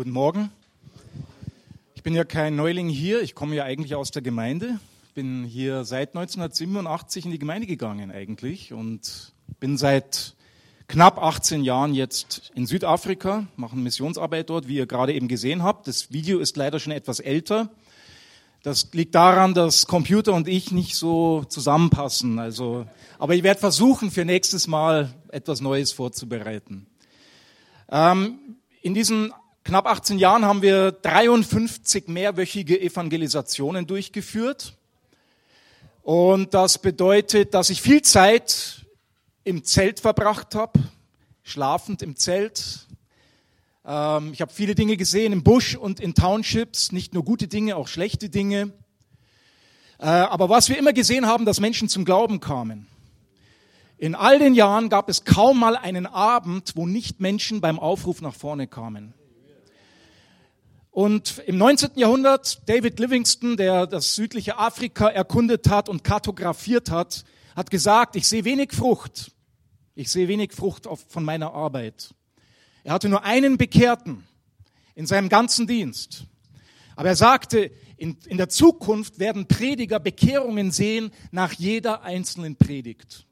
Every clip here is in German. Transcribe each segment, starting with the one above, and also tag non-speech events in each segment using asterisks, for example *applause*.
Guten Morgen. Ich bin ja kein Neuling hier, ich komme ja eigentlich aus der Gemeinde. Bin hier seit 1987 in die Gemeinde gegangen eigentlich und bin seit knapp 18 Jahren jetzt in Südafrika, mache Missionsarbeit dort, wie ihr gerade eben gesehen habt. Das Video ist leider schon etwas älter. Das liegt daran, dass Computer und ich nicht so zusammenpassen. Also, aber ich werde versuchen, für nächstes Mal etwas Neues vorzubereiten. Ähm, in diesen knapp 18 Jahren haben wir 53 mehrwöchige Evangelisationen durchgeführt. Und das bedeutet, dass ich viel Zeit im Zelt verbracht habe, schlafend im Zelt. Ähm, ich habe viele Dinge gesehen im Busch und in Townships, nicht nur gute Dinge, auch schlechte Dinge. Äh, aber was wir immer gesehen haben, dass Menschen zum Glauben kamen. In all den Jahren gab es kaum mal einen Abend, wo nicht Menschen beim Aufruf nach vorne kamen. Und im 19. Jahrhundert, David Livingston, der das südliche Afrika erkundet hat und kartografiert hat, hat gesagt, ich sehe wenig Frucht. Ich sehe wenig Frucht von meiner Arbeit. Er hatte nur einen Bekehrten in seinem ganzen Dienst. Aber er sagte, in, in der Zukunft werden Prediger Bekehrungen sehen nach jeder einzelnen Predigt.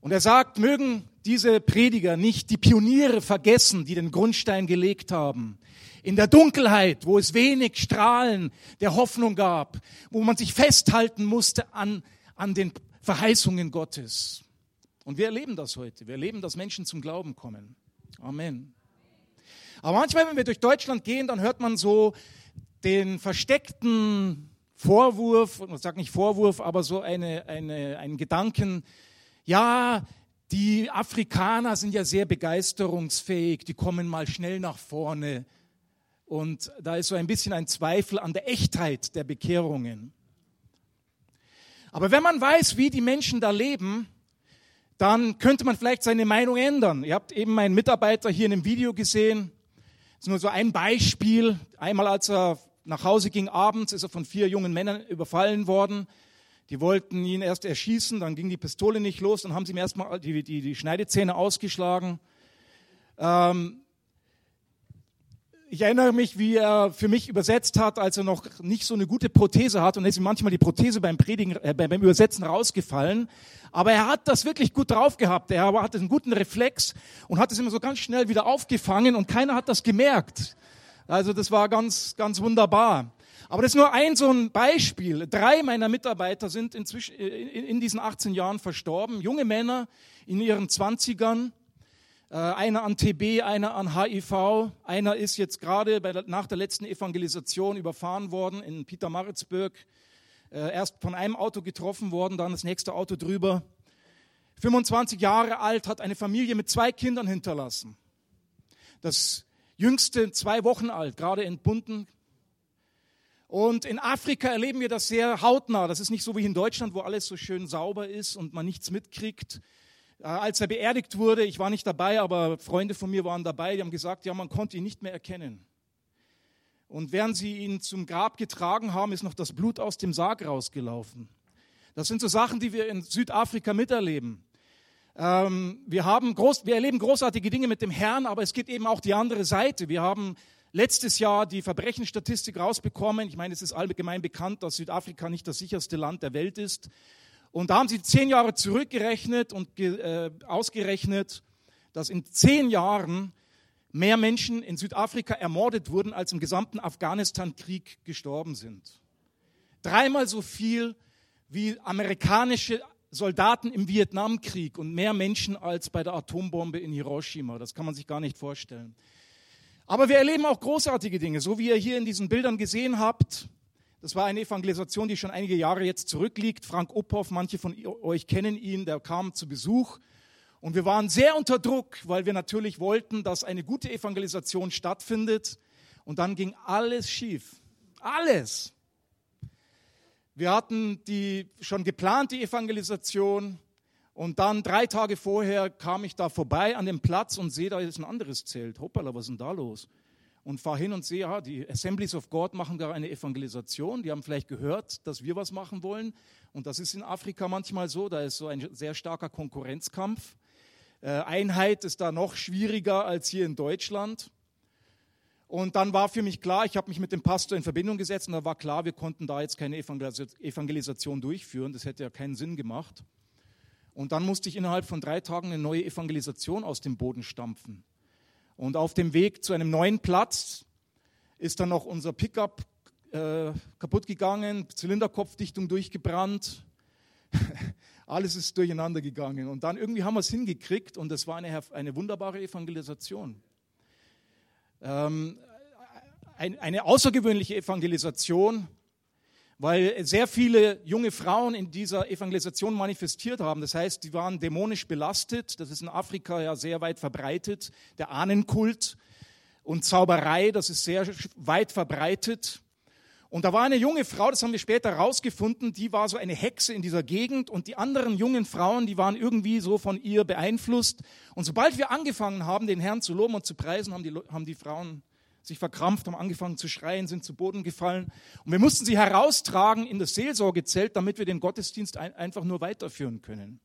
Und er sagt, mögen diese Prediger nicht die Pioniere vergessen, die den Grundstein gelegt haben. In der Dunkelheit, wo es wenig Strahlen der Hoffnung gab, wo man sich festhalten musste an, an den Verheißungen Gottes. Und wir erleben das heute. Wir erleben, dass Menschen zum Glauben kommen. Amen. Aber manchmal, wenn wir durch Deutschland gehen, dann hört man so den versteckten Vorwurf, ich sage nicht Vorwurf, aber so eine, eine, einen Gedanken, ja, die Afrikaner sind ja sehr begeisterungsfähig, die kommen mal schnell nach vorne. Und da ist so ein bisschen ein Zweifel an der Echtheit der Bekehrungen. Aber wenn man weiß, wie die Menschen da leben, dann könnte man vielleicht seine Meinung ändern. Ihr habt eben meinen Mitarbeiter hier in dem Video gesehen. Das ist nur so ein Beispiel. Einmal, als er nach Hause ging abends, ist er von vier jungen Männern überfallen worden. Die wollten ihn erst erschießen, dann ging die Pistole nicht los, dann haben sie ihm erstmal die, die, die Schneidezähne ausgeschlagen. Ähm, ich erinnere mich, wie er für mich übersetzt hat, als er noch nicht so eine gute Prothese hat und ist ihm manchmal die Prothese beim Predigen, äh, beim Übersetzen rausgefallen. Aber er hat das wirklich gut drauf gehabt. Er hatte einen guten Reflex und hat es immer so ganz schnell wieder aufgefangen und keiner hat das gemerkt. Also das war ganz, ganz wunderbar. Aber das ist nur ein so ein Beispiel. Drei meiner Mitarbeiter sind inzwischen in diesen 18 Jahren verstorben. Junge Männer in ihren 20ern. Äh, einer an TB, einer an HIV. Einer ist jetzt gerade nach der letzten Evangelisation überfahren worden in Pietermaritzburg. Äh, erst von einem Auto getroffen worden, dann das nächste Auto drüber. 25 Jahre alt, hat eine Familie mit zwei Kindern hinterlassen. Das jüngste zwei Wochen alt, gerade entbunden, und in Afrika erleben wir das sehr hautnah. Das ist nicht so wie in Deutschland, wo alles so schön sauber ist und man nichts mitkriegt. Äh, als er beerdigt wurde, ich war nicht dabei, aber Freunde von mir waren dabei, die haben gesagt, ja, man konnte ihn nicht mehr erkennen. Und während sie ihn zum Grab getragen haben, ist noch das Blut aus dem Sarg rausgelaufen. Das sind so Sachen, die wir in Südafrika miterleben. Ähm, wir, haben groß, wir erleben großartige Dinge mit dem Herrn, aber es gibt eben auch die andere Seite. Wir haben letztes Jahr die Verbrechensstatistik rausbekommen. Ich meine, es ist allgemein bekannt, dass Südafrika nicht das sicherste Land der Welt ist. Und da haben sie zehn Jahre zurückgerechnet und äh, ausgerechnet, dass in zehn Jahren mehr Menschen in Südafrika ermordet wurden, als im gesamten Afghanistan-Krieg gestorben sind. Dreimal so viel wie amerikanische Soldaten im Vietnamkrieg und mehr Menschen als bei der Atombombe in Hiroshima. Das kann man sich gar nicht vorstellen. Aber wir erleben auch großartige Dinge, so wie ihr hier in diesen Bildern gesehen habt. Das war eine Evangelisation, die schon einige Jahre jetzt zurückliegt. Frank Uphoff, manche von euch kennen ihn, der kam zu Besuch. Und wir waren sehr unter Druck, weil wir natürlich wollten, dass eine gute Evangelisation stattfindet. Und dann ging alles schief. Alles. Wir hatten die schon geplant, die Evangelisation. Und dann drei Tage vorher kam ich da vorbei an dem Platz und sehe, da ist ein anderes Zelt. Hoppala, was ist denn da los? Und fahre hin und sehe, ja, die Assemblies of God machen da eine Evangelisation. Die haben vielleicht gehört, dass wir was machen wollen. Und das ist in Afrika manchmal so. Da ist so ein sehr starker Konkurrenzkampf. Äh, Einheit ist da noch schwieriger als hier in Deutschland. Und dann war für mich klar, ich habe mich mit dem Pastor in Verbindung gesetzt und da war klar, wir konnten da jetzt keine Evangelisation durchführen. Das hätte ja keinen Sinn gemacht. Und dann musste ich innerhalb von drei Tagen eine neue Evangelisation aus dem Boden stampfen. Und auf dem Weg zu einem neuen Platz ist dann noch unser Pickup äh, kaputt gegangen, Zylinderkopfdichtung durchgebrannt. *laughs* Alles ist durcheinander gegangen. Und dann irgendwie haben wir es hingekriegt und das war eine, eine wunderbare Evangelisation. Ähm, ein, eine außergewöhnliche Evangelisation, weil sehr viele junge Frauen in dieser Evangelisation manifestiert haben. Das heißt, die waren dämonisch belastet. Das ist in Afrika ja sehr weit verbreitet. Der Ahnenkult und Zauberei, das ist sehr weit verbreitet. Und da war eine junge Frau, das haben wir später rausgefunden, die war so eine Hexe in dieser Gegend und die anderen jungen Frauen, die waren irgendwie so von ihr beeinflusst. Und sobald wir angefangen haben, den Herrn zu loben und zu preisen, haben die, haben die Frauen sich verkrampft, haben angefangen zu schreien, sind zu Boden gefallen. Und wir mussten sie heraustragen in das Seelsorgezelt, damit wir den Gottesdienst ein, einfach nur weiterführen können.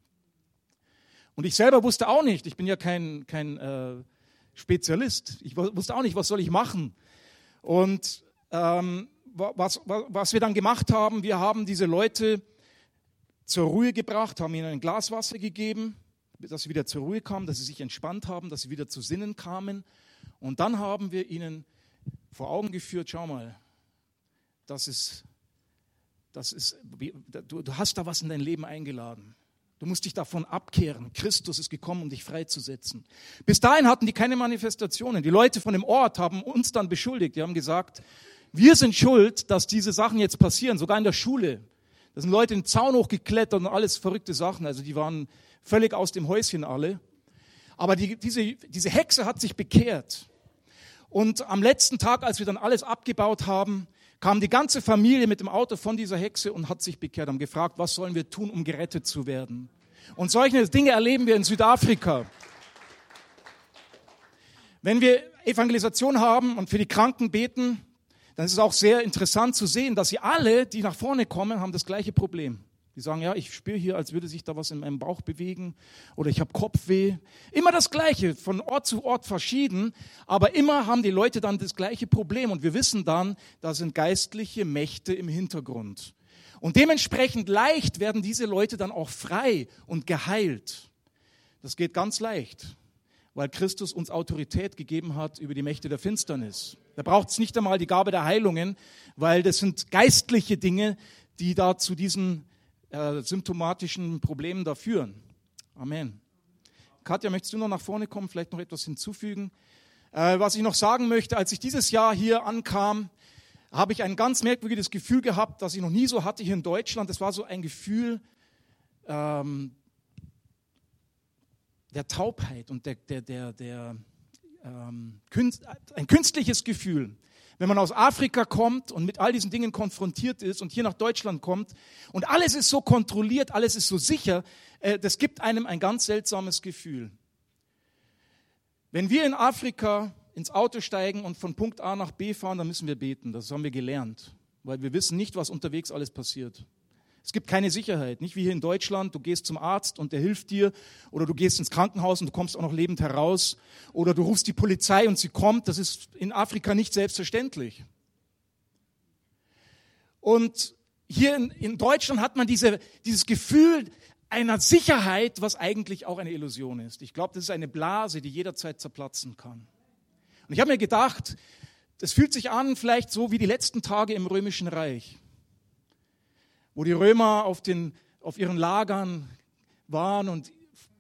Und ich selber wusste auch nicht, ich bin ja kein, kein äh, Spezialist, ich wusste auch nicht, was soll ich machen. Und ähm, was, was wir dann gemacht haben, wir haben diese Leute zur Ruhe gebracht, haben ihnen ein Glas Wasser gegeben, dass sie wieder zur Ruhe kamen, dass sie sich entspannt haben, dass sie wieder zu Sinnen kamen. Und dann haben wir ihnen vor Augen geführt, schau mal, das ist, das ist, du, du hast da was in dein Leben eingeladen. Du musst dich davon abkehren. Christus ist gekommen, um dich freizusetzen. Bis dahin hatten die keine Manifestationen. Die Leute von dem Ort haben uns dann beschuldigt. Die haben gesagt, wir sind schuld, dass diese Sachen jetzt passieren, sogar in der Schule. Da sind Leute den Zaun hochgeklettert und alles verrückte Sachen. Also die waren völlig aus dem Häuschen alle. Aber die, diese, diese Hexe hat sich bekehrt. Und am letzten Tag, als wir dann alles abgebaut haben, kam die ganze Familie mit dem Auto von dieser Hexe und hat sich bekehrt, haben gefragt, was sollen wir tun, um gerettet zu werden. Und solche Dinge erleben wir in Südafrika. Wenn wir Evangelisation haben und für die Kranken beten, dann ist es auch sehr interessant zu sehen, dass sie alle, die nach vorne kommen, haben das gleiche Problem. Die sagen, ja, ich spüre hier, als würde sich da was in meinem Bauch bewegen oder ich habe Kopfweh. Immer das Gleiche, von Ort zu Ort verschieden, aber immer haben die Leute dann das gleiche Problem und wir wissen dann, da sind geistliche Mächte im Hintergrund. Und dementsprechend leicht werden diese Leute dann auch frei und geheilt. Das geht ganz leicht, weil Christus uns Autorität gegeben hat über die Mächte der Finsternis. Da braucht es nicht einmal die Gabe der Heilungen, weil das sind geistliche Dinge, die da zu diesen äh, symptomatischen Problemen da führen. Amen. Katja, möchtest du noch nach vorne kommen, vielleicht noch etwas hinzufügen? Äh, was ich noch sagen möchte, als ich dieses Jahr hier ankam, habe ich ein ganz merkwürdiges Gefühl gehabt, das ich noch nie so hatte hier in Deutschland. Das war so ein Gefühl ähm, der Taubheit und der, der, der, der ähm, ein künstliches Gefühl wenn man aus Afrika kommt und mit all diesen Dingen konfrontiert ist und hier nach Deutschland kommt und alles ist so kontrolliert, alles ist so sicher, äh, das gibt einem ein ganz seltsames Gefühl. Wenn wir in Afrika ins Auto steigen und von Punkt A nach B fahren, dann müssen wir beten. Das haben wir gelernt, weil wir wissen nicht, was unterwegs alles passiert. Es gibt keine Sicherheit, nicht wie hier in Deutschland, du gehst zum Arzt und der hilft dir oder du gehst ins Krankenhaus und du kommst auch noch lebend heraus oder du rufst die Polizei und sie kommt, das ist in Afrika nicht selbstverständlich. Und hier in, in Deutschland hat man diese, dieses Gefühl einer Sicherheit, was eigentlich auch eine Illusion ist. Ich glaube, das ist eine Blase, die jederzeit zerplatzen kann. Und ich habe mir gedacht, das fühlt sich an vielleicht so wie die letzten Tage im Römischen Reich wo die Römer auf, den, auf ihren Lagern waren und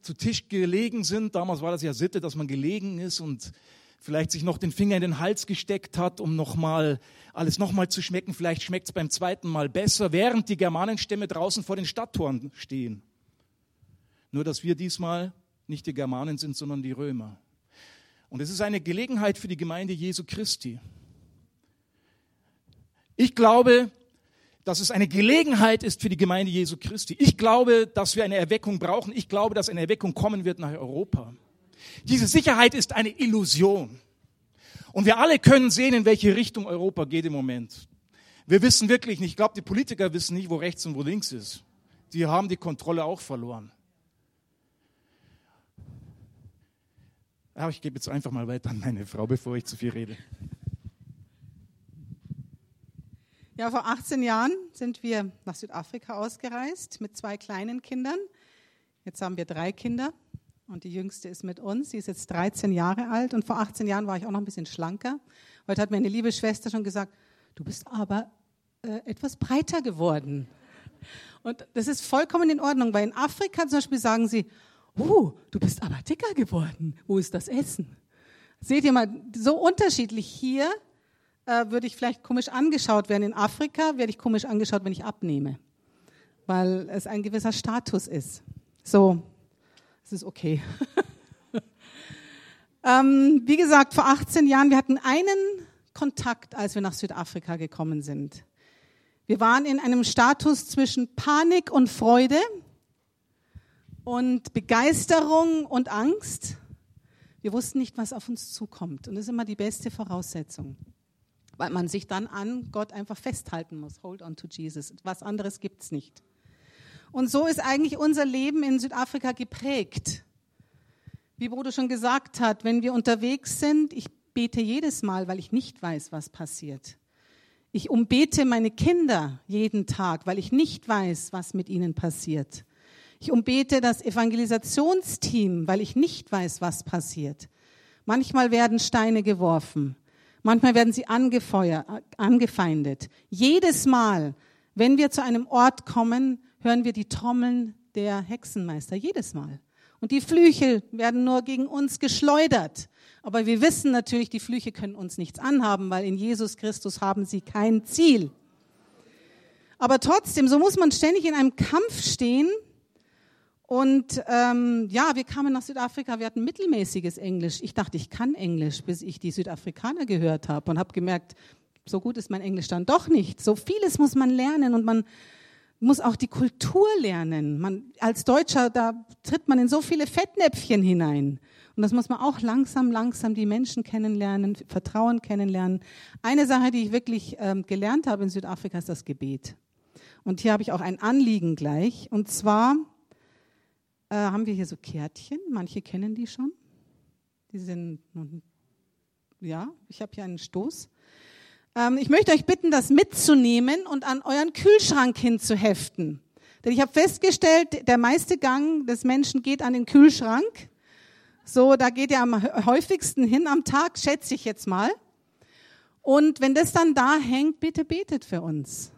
zu Tisch gelegen sind. Damals war das ja Sitte, dass man gelegen ist und vielleicht sich noch den Finger in den Hals gesteckt hat, um noch mal, alles nochmal zu schmecken. Vielleicht schmeckt es beim zweiten Mal besser, während die Germanenstämme draußen vor den Stadttoren stehen. Nur, dass wir diesmal nicht die Germanen sind, sondern die Römer. Und es ist eine Gelegenheit für die Gemeinde Jesu Christi. Ich glaube, dass es eine Gelegenheit ist für die Gemeinde Jesu Christi. Ich glaube, dass wir eine Erweckung brauchen. Ich glaube, dass eine Erweckung kommen wird nach Europa. Diese Sicherheit ist eine Illusion. Und wir alle können sehen, in welche Richtung Europa geht im Moment. Wir wissen wirklich nicht, ich glaube, die Politiker wissen nicht, wo rechts und wo links ist. Die haben die Kontrolle auch verloren. Aber ich gebe jetzt einfach mal weiter an meine Frau, bevor ich zu viel rede. Ja, vor 18 Jahren sind wir nach Südafrika ausgereist mit zwei kleinen Kindern. Jetzt haben wir drei Kinder und die jüngste ist mit uns. Sie ist jetzt 13 Jahre alt und vor 18 Jahren war ich auch noch ein bisschen schlanker. Heute hat mir eine liebe Schwester schon gesagt, du bist aber äh, etwas breiter geworden. Und das ist vollkommen in Ordnung, weil in Afrika zum Beispiel sagen sie, uh, du bist aber dicker geworden. Wo ist das Essen? Seht ihr mal, so unterschiedlich hier äh, würde ich vielleicht komisch angeschaut werden. In Afrika werde ich komisch angeschaut, wenn ich abnehme, weil es ein gewisser Status ist. So, es ist okay. *laughs* ähm, wie gesagt, vor 18 Jahren, wir hatten einen Kontakt, als wir nach Südafrika gekommen sind. Wir waren in einem Status zwischen Panik und Freude und Begeisterung und Angst. Wir wussten nicht, was auf uns zukommt. Und das ist immer die beste Voraussetzung, weil man sich dann an Gott einfach festhalten muss. Hold on to Jesus. Was anderes gibt es nicht. Und so ist eigentlich unser Leben in Südafrika geprägt. Wie Bodo schon gesagt hat, wenn wir unterwegs sind, ich bete jedes Mal, weil ich nicht weiß, was passiert. Ich umbete meine Kinder jeden Tag, weil ich nicht weiß, was mit ihnen passiert. Ich umbete das Evangelisationsteam, weil ich nicht weiß, was passiert. Manchmal werden Steine geworfen. Manchmal werden sie angefeuert, angefeindet. Jedes Mal, wenn wir zu einem Ort kommen, hören wir die Trommeln der Hexenmeister. Jedes Mal. Und die Flüche werden nur gegen uns geschleudert. Aber wir wissen natürlich, die Flüche können uns nichts anhaben, weil in Jesus Christus haben sie kein Ziel. Aber trotzdem, so muss man ständig in einem Kampf stehen. Und ähm, ja, wir kamen nach Südafrika, wir hatten mittelmäßiges Englisch. Ich dachte, ich kann Englisch, bis ich die Südafrikaner gehört habe und habe gemerkt, so gut ist mein Englisch dann doch nicht. So vieles muss man lernen und man muss auch die Kultur lernen. Man, als Deutscher, da tritt man in so viele Fettnäpfchen hinein. Und das muss man auch langsam, langsam die Menschen kennenlernen, Vertrauen kennenlernen. Eine Sache, die ich wirklich ähm, gelernt habe in Südafrika, ist das Gebet. Und hier habe ich auch ein Anliegen gleich. Und zwar äh, haben wir hier so Kärtchen. Manche kennen die schon. Die sind, ja, ich habe hier einen Stoß. Ähm, ich möchte euch bitten, das mitzunehmen und an euren Kühlschrank hinzuheften. Denn ich habe festgestellt, der meiste Gang des Menschen geht an den Kühlschrank. So, da geht er am häufigsten hin am Tag, schätze ich jetzt mal. Und wenn das dann da hängt, bitte betet für uns.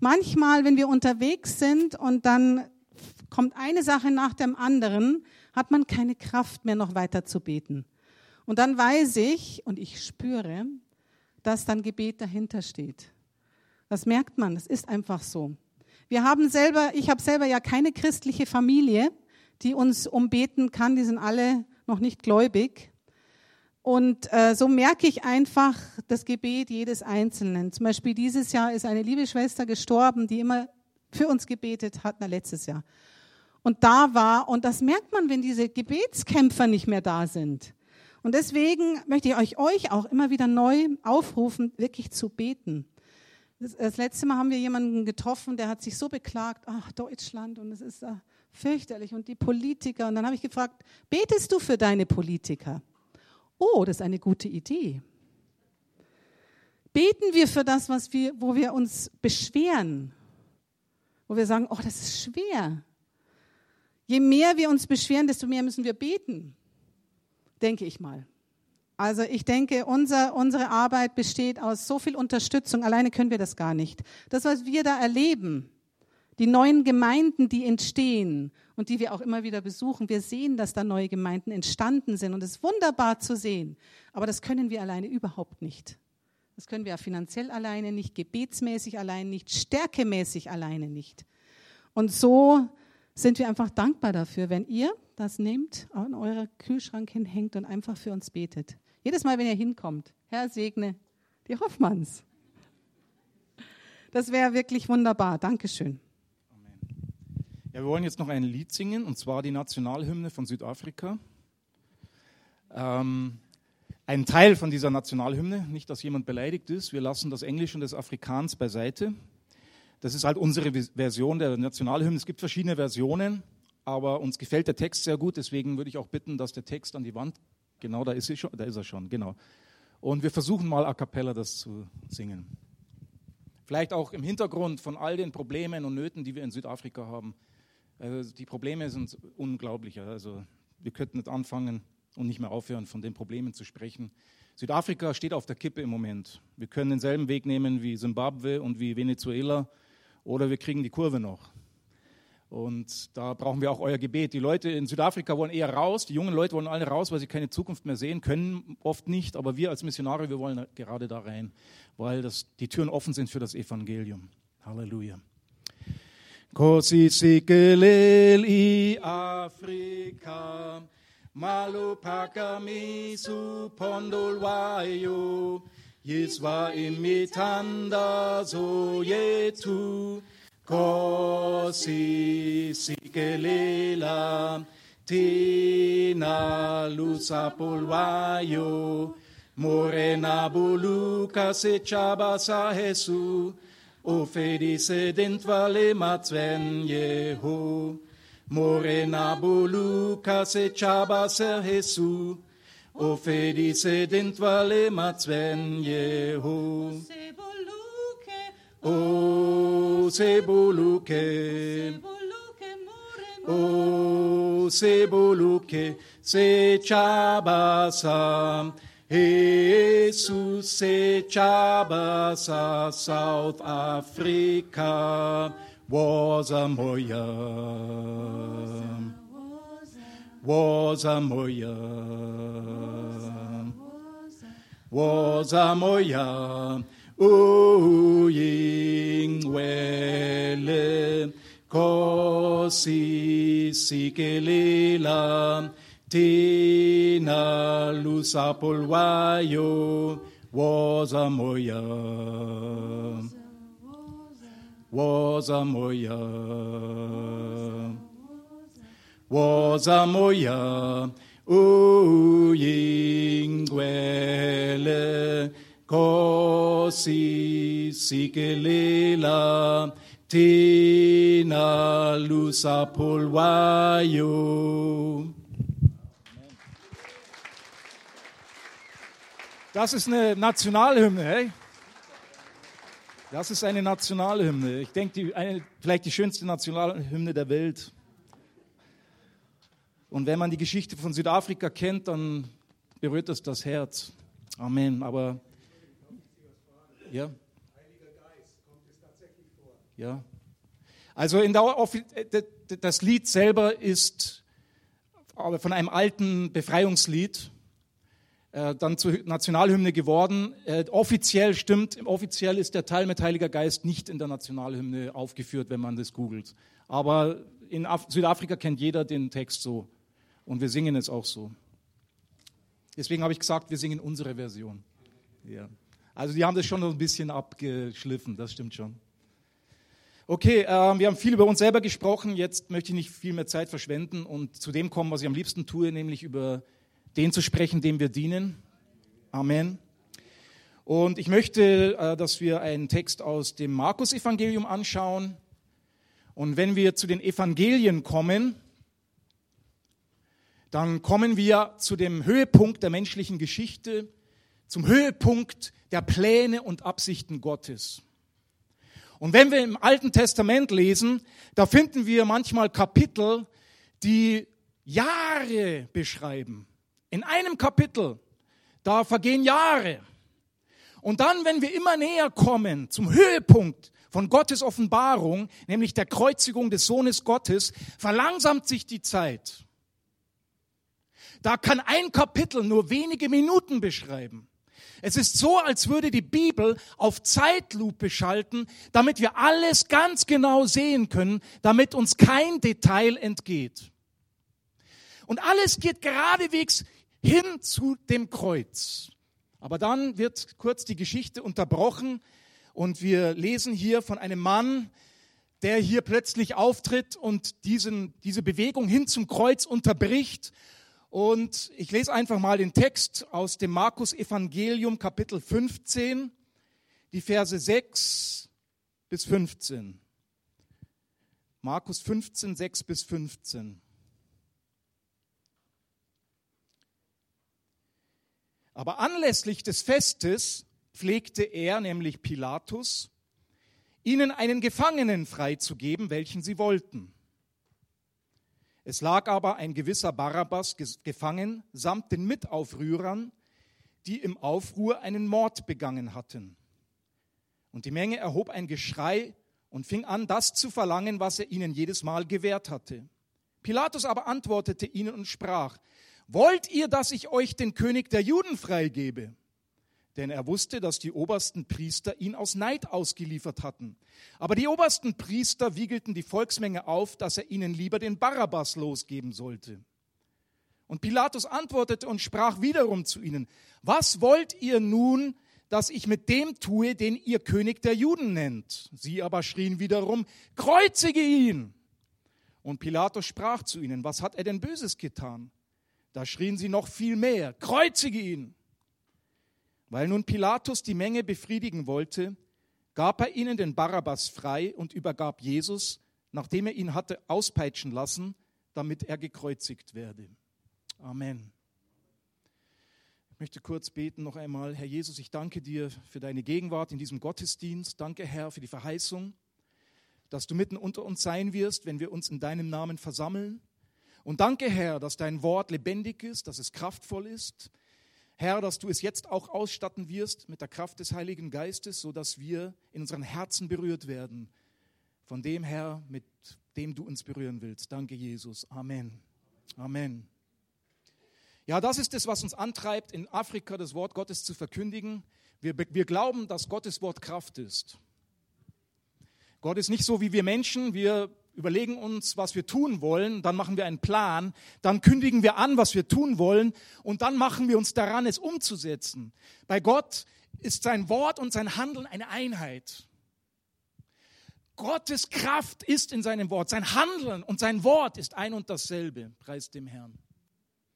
Manchmal, wenn wir unterwegs sind und dann kommt eine Sache nach dem anderen, hat man keine Kraft mehr noch weiter zu beten. Und dann weiß ich und ich spüre, dass dann Gebet dahinter steht. Das merkt man, das ist einfach so. Wir haben selber, ich habe selber ja keine christliche Familie, die uns umbeten kann, die sind alle noch nicht gläubig. Und äh, so merke ich einfach das Gebet jedes Einzelnen. Zum Beispiel dieses Jahr ist eine liebe Schwester gestorben, die immer für uns gebetet hat, na letztes Jahr. Und da war, und das merkt man, wenn diese Gebetskämpfer nicht mehr da sind. Und deswegen möchte ich euch, euch auch immer wieder neu aufrufen, wirklich zu beten. Das, das, letzte Mal haben wir jemanden getroffen, der hat sich so beklagt, ach Deutschland und es ist uh, fürchterlich und die Politiker. Und dann habe ich gefragt, betest du für deine Politiker? Oh, das ist eine gute Idee. Beten wir für das, was wir, wo wir uns beschweren, wo wir sagen, oh, das ist schwer. Je mehr wir uns beschweren, desto mehr müssen wir beten denke ich mal. Also ich denke, unser, unsere Arbeit besteht aus so viel Unterstützung. Alleine können wir das gar nicht. Das, was wir da erleben, die neuen Gemeinden, die entstehen und die wir auch immer wieder besuchen, wir sehen, dass da neue Gemeinden entstanden sind und es ist wunderbar zu sehen. Aber das können wir alleine überhaupt nicht. Das können wir ja finanziell alleine nicht, gebetsmäßig alleine nicht, stärkemäßig alleine nicht. Und so sind wir einfach dankbar dafür, wenn ihr das nehmt, an eurer Kühlschrank hinhängt und einfach für uns betet. Jedes Mal, wenn ihr hinkommt, Herr segne die Hoffmanns. Das wäre wirklich wunderbar. Dankeschön. Amen. Ja, wir wollen jetzt noch ein Lied singen, und zwar die Nationalhymne von Südafrika. Ähm, ein Teil von dieser Nationalhymne, nicht, dass jemand beleidigt ist. Wir lassen das Englisch und das Afrikaans beiseite. Das ist halt unsere Version der Nationalhymne. Es gibt verschiedene Versionen aber uns gefällt der Text sehr gut, deswegen würde ich auch bitten, dass der Text an die Wand Genau, da ist, schon, da ist er schon, genau. Und wir versuchen mal a cappella das zu singen. Vielleicht auch im Hintergrund von all den Problemen und Nöten, die wir in Südafrika haben. Also die Probleme sind unglaublich. Also wir könnten nicht anfangen und nicht mehr aufhören, von den Problemen zu sprechen. Südafrika steht auf der Kippe im Moment. Wir können denselben Weg nehmen wie Simbabwe und wie Venezuela oder wir kriegen die Kurve noch. Und da brauchen wir auch euer Gebet. Die Leute in Südafrika wollen eher raus, die jungen Leute wollen alle raus, weil sie keine Zukunft mehr sehen, können oft nicht, aber wir als Missionare, wir wollen gerade da rein, weil das, die Türen offen sind für das Evangelium. Halleluja. Così si i Africa, malupakami yizwa imitanda im miteinander. Kosi sikelela tina lusa polvayo morena buluka se chabasa Jesu oferi sedent vale matven yehu morena buluka se chabasa Jesu o fedise dentvale matzven Yehu oh. O sebuluke, o sebuluke, se chabasa, Jesus se chabasa, South Africa was a moya, was a moya, was a moya. uyingcwele Kosi sikelela thina lusapho lwayo woza moya. Woza moya woza moya uyingcwele Kosi sikelela tina lusa polwayo. Das ist eine Nationalhymne, hey? Das ist eine Nationalhymne. Ich denke, die, eine, vielleicht die schönste Nationalhymne der Welt. Und wenn man die Geschichte von Südafrika kennt, dann berührt das das Herz. Amen. Aber ja. Ja. Also in der, das Lied selber ist von einem alten Befreiungslied äh, dann zur Nationalhymne geworden. Äh, offiziell stimmt, offiziell ist der Teil mit Heiliger Geist nicht in der Nationalhymne aufgeführt, wenn man das googelt. Aber in Af Südafrika kennt jeder den Text so und wir singen es auch so. Deswegen habe ich gesagt, wir singen unsere Version. Ja. Also die haben das schon ein bisschen abgeschliffen, das stimmt schon. Okay, äh, wir haben viel über uns selber gesprochen. Jetzt möchte ich nicht viel mehr Zeit verschwenden und zu dem kommen, was ich am liebsten tue, nämlich über den zu sprechen, dem wir dienen. Amen. Und ich möchte, äh, dass wir einen Text aus dem Markus-Evangelium anschauen. Und wenn wir zu den Evangelien kommen, dann kommen wir zu dem Höhepunkt der menschlichen Geschichte, zum Höhepunkt der Pläne und Absichten Gottes. Und wenn wir im Alten Testament lesen, da finden wir manchmal Kapitel, die Jahre beschreiben. In einem Kapitel, da vergehen Jahre. Und dann, wenn wir immer näher kommen zum Höhepunkt von Gottes Offenbarung, nämlich der Kreuzigung des Sohnes Gottes, verlangsamt sich die Zeit. Da kann ein Kapitel nur wenige Minuten beschreiben. Es ist so, als würde die Bibel auf Zeitlupe schalten, damit wir alles ganz genau sehen können, damit uns kein Detail entgeht. Und alles geht geradewegs hin zu dem Kreuz. Aber dann wird kurz die Geschichte unterbrochen und wir lesen hier von einem Mann, der hier plötzlich auftritt und diesen, diese Bewegung hin zum Kreuz unterbricht und ich lese einfach mal den Text aus dem Markus Evangelium Kapitel 15, die Verse 6 bis 15. Markus 15, 6 bis 15. Aber anlässlich des Festes pflegte er, nämlich Pilatus, ihnen einen Gefangenen freizugeben, welchen sie wollten. Es lag aber ein gewisser Barabbas gefangen samt den Mitaufrührern, die im Aufruhr einen Mord begangen hatten. Und die Menge erhob ein Geschrei und fing an, das zu verlangen, was er ihnen jedes Mal gewährt hatte. Pilatus aber antwortete ihnen und sprach, Wollt ihr, dass ich euch den König der Juden freigebe? Denn er wusste, dass die obersten Priester ihn aus Neid ausgeliefert hatten. Aber die obersten Priester wiegelten die Volksmenge auf, dass er ihnen lieber den Barabbas losgeben sollte. Und Pilatus antwortete und sprach wiederum zu ihnen, was wollt ihr nun, dass ich mit dem tue, den ihr König der Juden nennt? Sie aber schrien wiederum, kreuzige ihn! Und Pilatus sprach zu ihnen, was hat er denn Böses getan? Da schrien sie noch viel mehr, kreuzige ihn! Weil nun Pilatus die Menge befriedigen wollte, gab er ihnen den Barabbas frei und übergab Jesus, nachdem er ihn hatte auspeitschen lassen, damit er gekreuzigt werde. Amen. Ich möchte kurz beten noch einmal. Herr Jesus, ich danke dir für deine Gegenwart in diesem Gottesdienst. Danke, Herr, für die Verheißung, dass du mitten unter uns sein wirst, wenn wir uns in deinem Namen versammeln. Und danke, Herr, dass dein Wort lebendig ist, dass es kraftvoll ist, Herr, dass du es jetzt auch ausstatten wirst mit der Kraft des Heiligen Geistes, so dass wir in unseren Herzen berührt werden von dem Herr, mit dem du uns berühren willst. Danke, Jesus. Amen. Amen. Ja, das ist es, was uns antreibt, in Afrika das Wort Gottes zu verkündigen. Wir, wir glauben, dass Gottes Wort Kraft ist. Gott ist nicht so wie wir Menschen. Wir überlegen uns, was wir tun wollen, dann machen wir einen Plan, dann kündigen wir an, was wir tun wollen und dann machen wir uns daran, es umzusetzen. Bei Gott ist sein Wort und sein Handeln eine Einheit. Gottes Kraft ist in seinem Wort. Sein Handeln und sein Wort ist ein und dasselbe. Preis dem Herrn.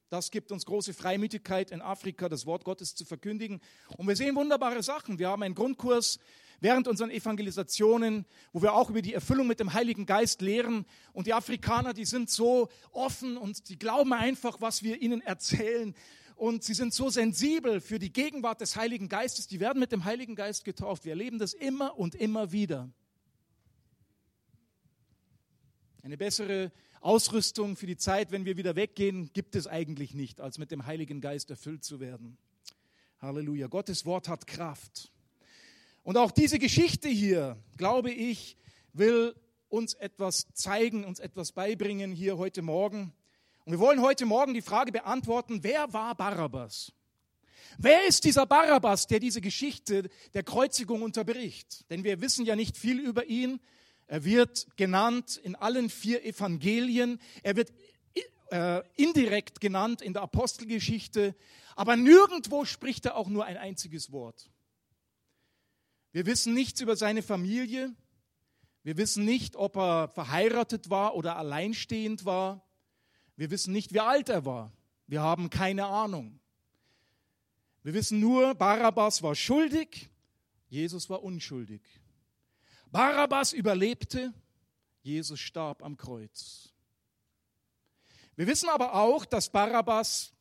Das gibt uns große Freimütigkeit in Afrika, das Wort Gottes zu verkündigen. Und wir sehen wunderbare Sachen. Wir haben einen Grundkurs während unseren Evangelisationen, wo wir auch über die Erfüllung mit dem Heiligen Geist lehren. Und die Afrikaner, die sind so offen und die glauben einfach, was wir ihnen erzählen. Und sie sind so sensibel für die Gegenwart des Heiligen Geistes. Die werden mit dem Heiligen Geist getauft. Wir erleben das immer und immer wieder. Eine bessere Ausrüstung für die Zeit, wenn wir wieder weggehen, gibt es eigentlich nicht, als mit dem Heiligen Geist erfüllt zu werden. Halleluja. Gottes Wort hat Kraft. Und auch diese Geschichte hier, glaube ich, will uns etwas zeigen, uns etwas beibringen hier heute Morgen. Und wir wollen heute Morgen die Frage beantworten, wer war Barabbas? Wer ist dieser Barabbas, der diese Geschichte der Kreuzigung unterbricht? Denn wir wissen ja nicht viel über ihn. Er wird genannt in allen vier Evangelien. Er wird äh, indirekt genannt in der Apostelgeschichte. Aber nirgendwo spricht er auch nur ein einziges Wort. Wir wissen nichts über seine Familie. Wir wissen nicht, ob er verheiratet war oder alleinstehend war. Wir wissen nicht, wie alt er war. Wir haben keine Ahnung. Wir wissen nur, Barabbas war schuldig, Jesus war unschuldig. Barabbas überlebte, Jesus starb am Kreuz. Wir wissen aber auch, dass Barabbas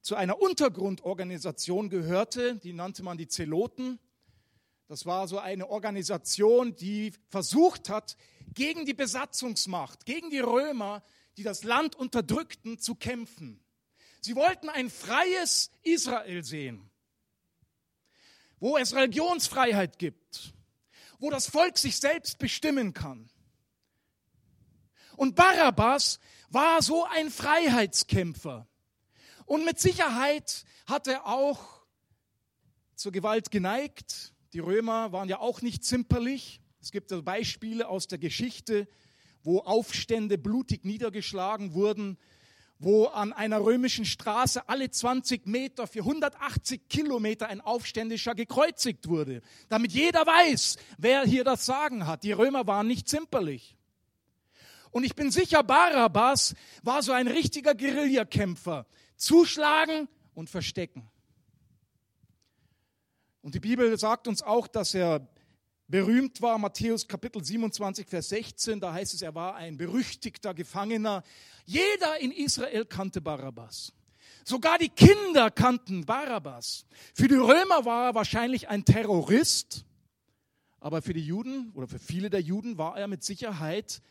zu einer Untergrundorganisation gehörte, die nannte man die Zeloten. Das war so eine Organisation, die versucht hat, gegen die Besatzungsmacht, gegen die Römer, die das Land unterdrückten, zu kämpfen. Sie wollten ein freies Israel sehen, wo es Religionsfreiheit gibt, wo das Volk sich selbst bestimmen kann. Und Barabbas war so ein Freiheitskämpfer. Und mit Sicherheit hat er auch zur Gewalt geneigt, die Römer waren ja auch nicht zimperlich. Es gibt also Beispiele aus der Geschichte, wo Aufstände blutig niedergeschlagen wurden, wo an einer römischen Straße alle 20 Meter für 180 Kilometer ein Aufständischer gekreuzigt wurde, damit jeder weiß, wer hier das Sagen hat. Die Römer waren nicht zimperlich. Und ich bin sicher, Barabbas war so ein richtiger Guerillakämpfer. Zuschlagen und verstecken. Und die Bibel sagt uns auch, dass er berühmt war. Matthäus Kapitel 27, Vers 16, da heißt es, er war ein berüchtigter Gefangener. Jeder in Israel kannte Barabbas. Sogar die Kinder kannten Barabbas. Für die Römer war er wahrscheinlich ein Terrorist, aber für die Juden oder für viele der Juden war er mit Sicherheit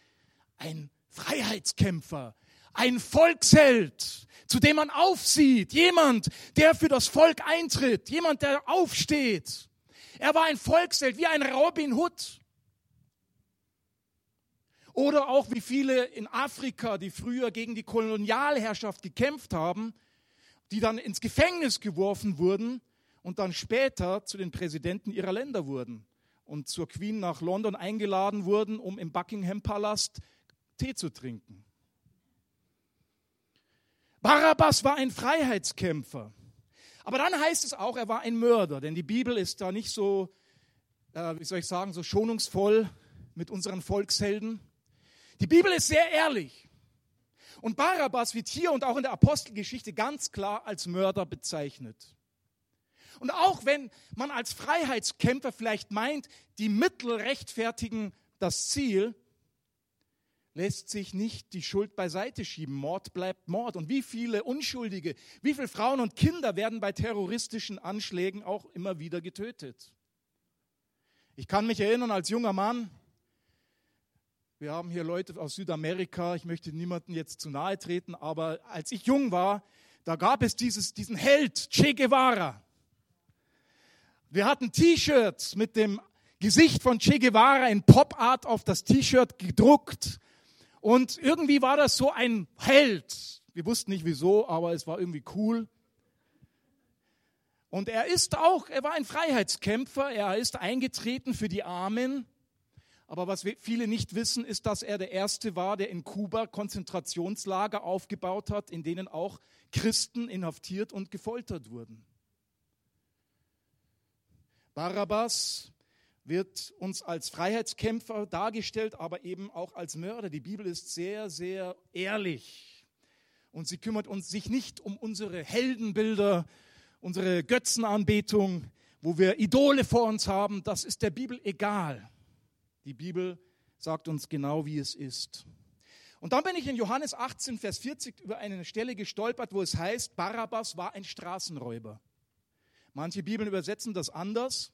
ein Freiheitskämpfer, ein Volksheld, zu dem man aufsieht, jemand, der für das Volk eintritt, jemand, der aufsteht. Er war ein Volksheld, wie ein Robin Hood. Oder auch wie viele in Afrika, die früher gegen die Kolonialherrschaft gekämpft haben, die dann ins Gefängnis geworfen wurden und dann später zu den Präsidenten ihrer Länder wurden und zur Queen nach London eingeladen wurden, um im Buckingham Palast Tee zu trinken. Barabbas war ein Freiheitskämpfer. Aber dann heißt es auch, er war ein Mörder, denn die Bibel ist da nicht so, äh, wie soll ich sagen, so schonungsvoll mit unseren Volkshelden. Die Bibel ist sehr ehrlich. Und Barabbas wird hier und auch in der Apostelgeschichte ganz klar als Mörder bezeichnet. Und auch wenn man als Freiheitskämpfer vielleicht meint, die Mittel rechtfertigen das Ziel, lässt sich nicht die Schuld beiseite schieben. Mord bleibt Mord. Und wie viele Unschuldige, wie viele Frauen und Kinder werden bei terroristischen Anschlägen auch immer wieder getötet? Ich kann mich erinnern als junger Mann, wir haben hier Leute aus Südamerika, ich möchte niemanden jetzt zu nahe treten, aber als ich jung war, da gab es dieses, diesen Held, Che Guevara. Wir hatten T-Shirts mit dem Gesicht von Che Guevara in Pop-Art auf das T-Shirt gedruckt. Und irgendwie war das so ein Held. Wir wussten nicht wieso, aber es war irgendwie cool. Und er ist auch, er war ein Freiheitskämpfer, er ist eingetreten für die Armen. Aber was viele nicht wissen, ist, dass er der Erste war, der in Kuba Konzentrationslager aufgebaut hat, in denen auch Christen inhaftiert und gefoltert wurden. Barabbas wird uns als Freiheitskämpfer dargestellt, aber eben auch als Mörder. Die Bibel ist sehr, sehr ehrlich. Und sie kümmert uns sich nicht um unsere Heldenbilder, unsere Götzenanbetung, wo wir Idole vor uns haben. Das ist der Bibel egal. Die Bibel sagt uns genau, wie es ist. Und dann bin ich in Johannes 18, Vers 40 über eine Stelle gestolpert, wo es heißt, Barabbas war ein Straßenräuber. Manche Bibeln übersetzen das anders.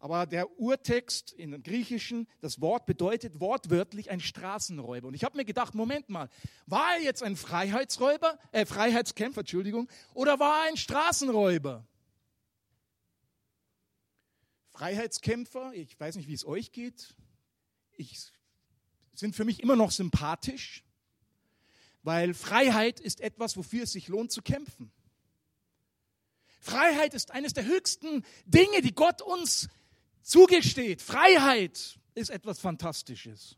Aber der Urtext in Griechischen, das Wort bedeutet wortwörtlich ein Straßenräuber. Und ich habe mir gedacht, Moment mal, war er jetzt ein Freiheitsräuber, äh, Freiheitskämpfer, Entschuldigung, oder war er ein Straßenräuber? Freiheitskämpfer, ich weiß nicht, wie es euch geht, ich, sind für mich immer noch sympathisch, weil Freiheit ist etwas, wofür es sich lohnt zu kämpfen. Freiheit ist eines der höchsten Dinge, die Gott uns zugesteht. Freiheit ist etwas Fantastisches.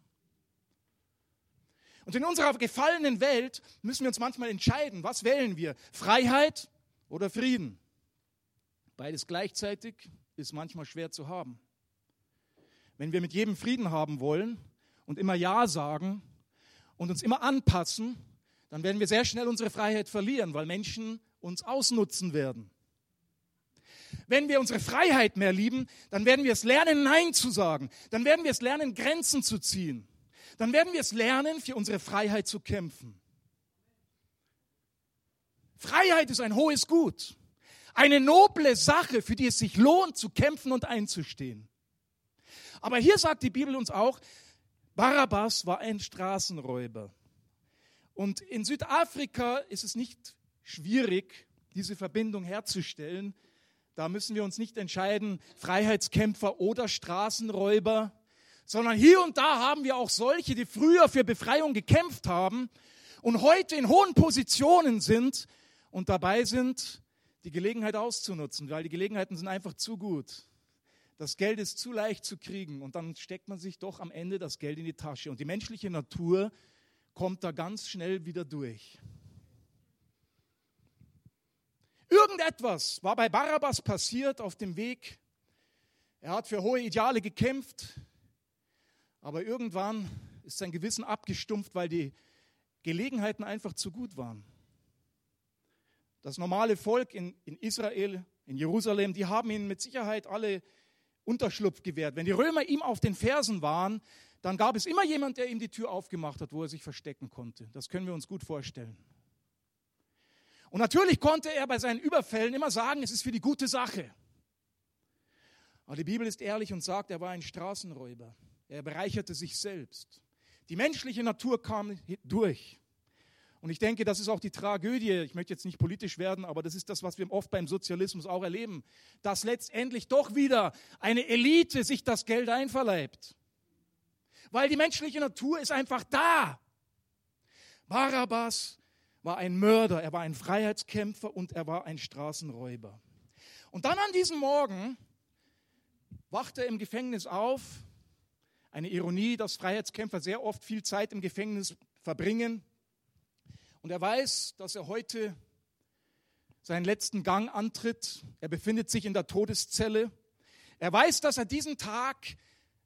Und in unserer gefallenen Welt müssen wir uns manchmal entscheiden, was wählen wir? Freiheit oder Frieden? Beides gleichzeitig ist manchmal schwer zu haben. Wenn wir mit jedem Frieden haben wollen und immer Ja sagen und uns immer anpassen, dann werden wir sehr schnell unsere Freiheit verlieren, weil Menschen uns ausnutzen werden. Wenn wir unsere Freiheit mehr lieben, dann werden wir es lernen, Nein zu sagen. Dann werden wir es lernen, Grenzen zu ziehen. Dann werden wir es lernen, für unsere Freiheit zu kämpfen. Freiheit ist ein hohes Gut. Eine noble Sache, für die es sich lohnt, zu kämpfen und einzustehen. Aber hier sagt die Bibel uns auch, Barabbas war ein Straßenräuber. Und in Südafrika ist es nicht schwierig, diese Verbindung herzustellen. Da müssen wir uns nicht entscheiden, Freiheitskämpfer oder Straßenräuber, sondern hier und da haben wir auch solche, die früher für Befreiung gekämpft haben und heute in hohen Positionen sind und dabei sind, die Gelegenheit auszunutzen, weil die Gelegenheiten sind einfach zu gut. Das Geld ist zu leicht zu kriegen und dann steckt man sich doch am Ende das Geld in die Tasche. Und die menschliche Natur kommt da ganz schnell wieder durch. Irgendetwas war bei Barabbas passiert auf dem Weg. Er hat für hohe Ideale gekämpft, aber irgendwann ist sein Gewissen abgestumpft, weil die Gelegenheiten einfach zu gut waren. Das normale Volk in, in Israel, in Jerusalem, die haben ihnen mit Sicherheit alle Unterschlupf gewährt. Wenn die Römer ihm auf den Fersen waren, dann gab es immer jemand, der ihm die Tür aufgemacht hat, wo er sich verstecken konnte. Das können wir uns gut vorstellen. Und natürlich konnte er bei seinen Überfällen immer sagen, es ist für die gute Sache. Aber die Bibel ist ehrlich und sagt, er war ein Straßenräuber. Er bereicherte sich selbst. Die menschliche Natur kam durch. Und ich denke, das ist auch die Tragödie. Ich möchte jetzt nicht politisch werden, aber das ist das, was wir oft beim Sozialismus auch erleben, dass letztendlich doch wieder eine Elite sich das Geld einverleibt. Weil die menschliche Natur ist einfach da. Barabbas war ein Mörder, er war ein Freiheitskämpfer und er war ein Straßenräuber. Und dann an diesem Morgen wacht er im Gefängnis auf. Eine Ironie, dass Freiheitskämpfer sehr oft viel Zeit im Gefängnis verbringen. Und er weiß, dass er heute seinen letzten Gang antritt. Er befindet sich in der Todeszelle. Er weiß, dass er diesen Tag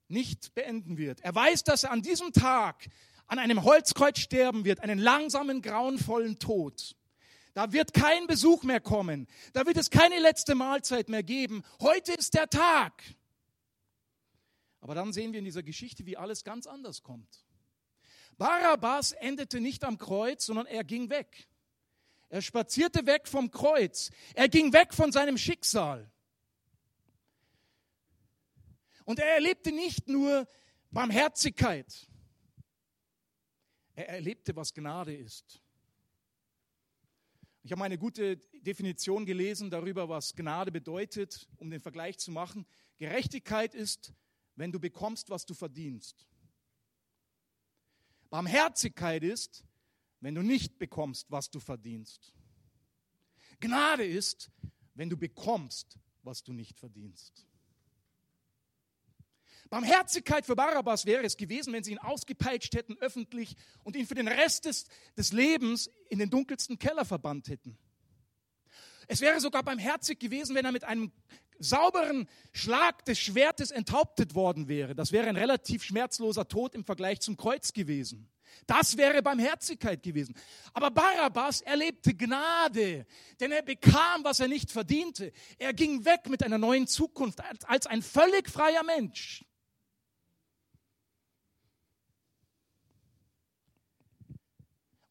nicht beenden wird. Er weiß, dass er an diesem Tag an einem Holzkreuz sterben wird, einen langsamen, grauenvollen Tod. Da wird kein Besuch mehr kommen. Da wird es keine letzte Mahlzeit mehr geben. Heute ist der Tag. Aber dann sehen wir in dieser Geschichte, wie alles ganz anders kommt. Barabbas endete nicht am Kreuz, sondern er ging weg. Er spazierte weg vom Kreuz. Er ging weg von seinem Schicksal. Und er erlebte nicht nur Barmherzigkeit. Er erlebte, was Gnade ist. Ich habe eine gute Definition gelesen darüber, was Gnade bedeutet, um den Vergleich zu machen. Gerechtigkeit ist wenn du bekommst, was du verdienst. Barmherzigkeit ist, wenn du nicht bekommst, was du verdienst. Gnade ist, wenn du bekommst, was du nicht verdienst. Barmherzigkeit für Barabbas wäre es gewesen, wenn sie ihn ausgepeitscht hätten öffentlich und ihn für den Rest des, des Lebens in den dunkelsten Keller verbannt hätten. Es wäre sogar barmherzig gewesen, wenn er mit einem sauberen Schlag des Schwertes enthauptet worden wäre. Das wäre ein relativ schmerzloser Tod im Vergleich zum Kreuz gewesen. Das wäre Barmherzigkeit gewesen. Aber Barabbas erlebte Gnade, denn er bekam, was er nicht verdiente. Er ging weg mit einer neuen Zukunft als ein völlig freier Mensch.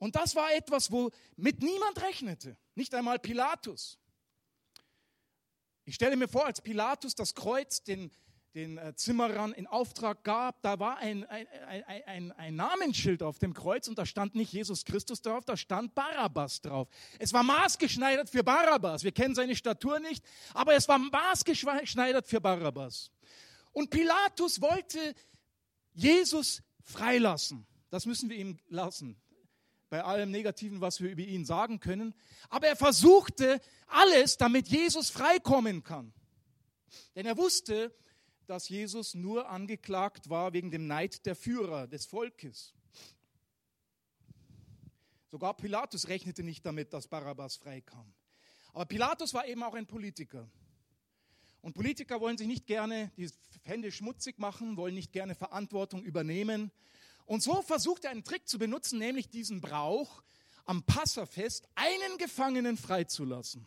Und das war etwas, wo mit niemand rechnete, nicht einmal Pilatus. Ich stelle mir vor, als Pilatus das Kreuz den, den äh, Zimmerern in Auftrag gab, da war ein, ein, ein, ein, Namensschild auf dem Kreuz und da stand nicht Jesus Christus drauf, da stand Barabbas drauf. Es war maßgeschneidert für Barabbas. Wir kennen seine Statur nicht, aber es war maßgeschneidert für Barabbas. Und Pilatus wollte Jesus freilassen. Das müssen wir ihm lassen bei allem Negativen, was wir über ihn sagen können. Aber er versuchte alles, damit Jesus freikommen kann. Denn er wusste, dass Jesus nur angeklagt war wegen dem Neid der Führer des Volkes. Sogar Pilatus rechnete nicht damit, dass Barabbas freikam. Aber Pilatus war eben auch ein Politiker. Und Politiker wollen sich nicht gerne die Hände schmutzig machen, wollen nicht gerne Verantwortung übernehmen. Und so versucht er einen Trick zu benutzen, nämlich diesen Brauch, am Passafest einen Gefangenen freizulassen.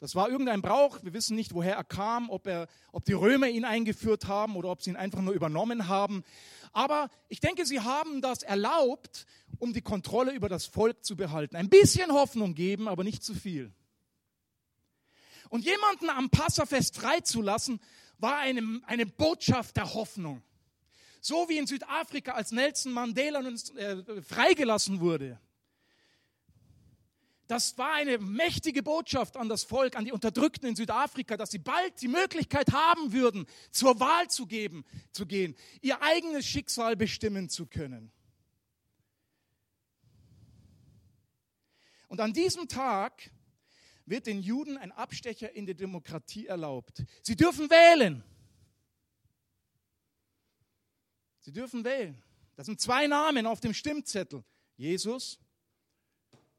Das war irgendein Brauch, wir wissen nicht, woher er kam, ob, er, ob die Römer ihn eingeführt haben oder ob sie ihn einfach nur übernommen haben. Aber ich denke, sie haben das erlaubt, um die Kontrolle über das Volk zu behalten. Ein bisschen Hoffnung geben, aber nicht zu viel. Und jemanden am Passafest freizulassen, war eine, eine Botschaft der Hoffnung. So wie in Südafrika, als Nelson Mandela äh, freigelassen wurde. Das war eine mächtige Botschaft an das Volk, an die Unterdrückten in Südafrika, dass sie bald die Möglichkeit haben würden, zur Wahl zu geben, zu gehen, ihr eigenes Schicksal bestimmen zu können. Und an diesem Tag wird den Juden ein Abstecher in die Demokratie erlaubt. Sie dürfen wählen. Sie dürfen wählen. Das sind zwei Namen auf dem Stimmzettel. Jesus,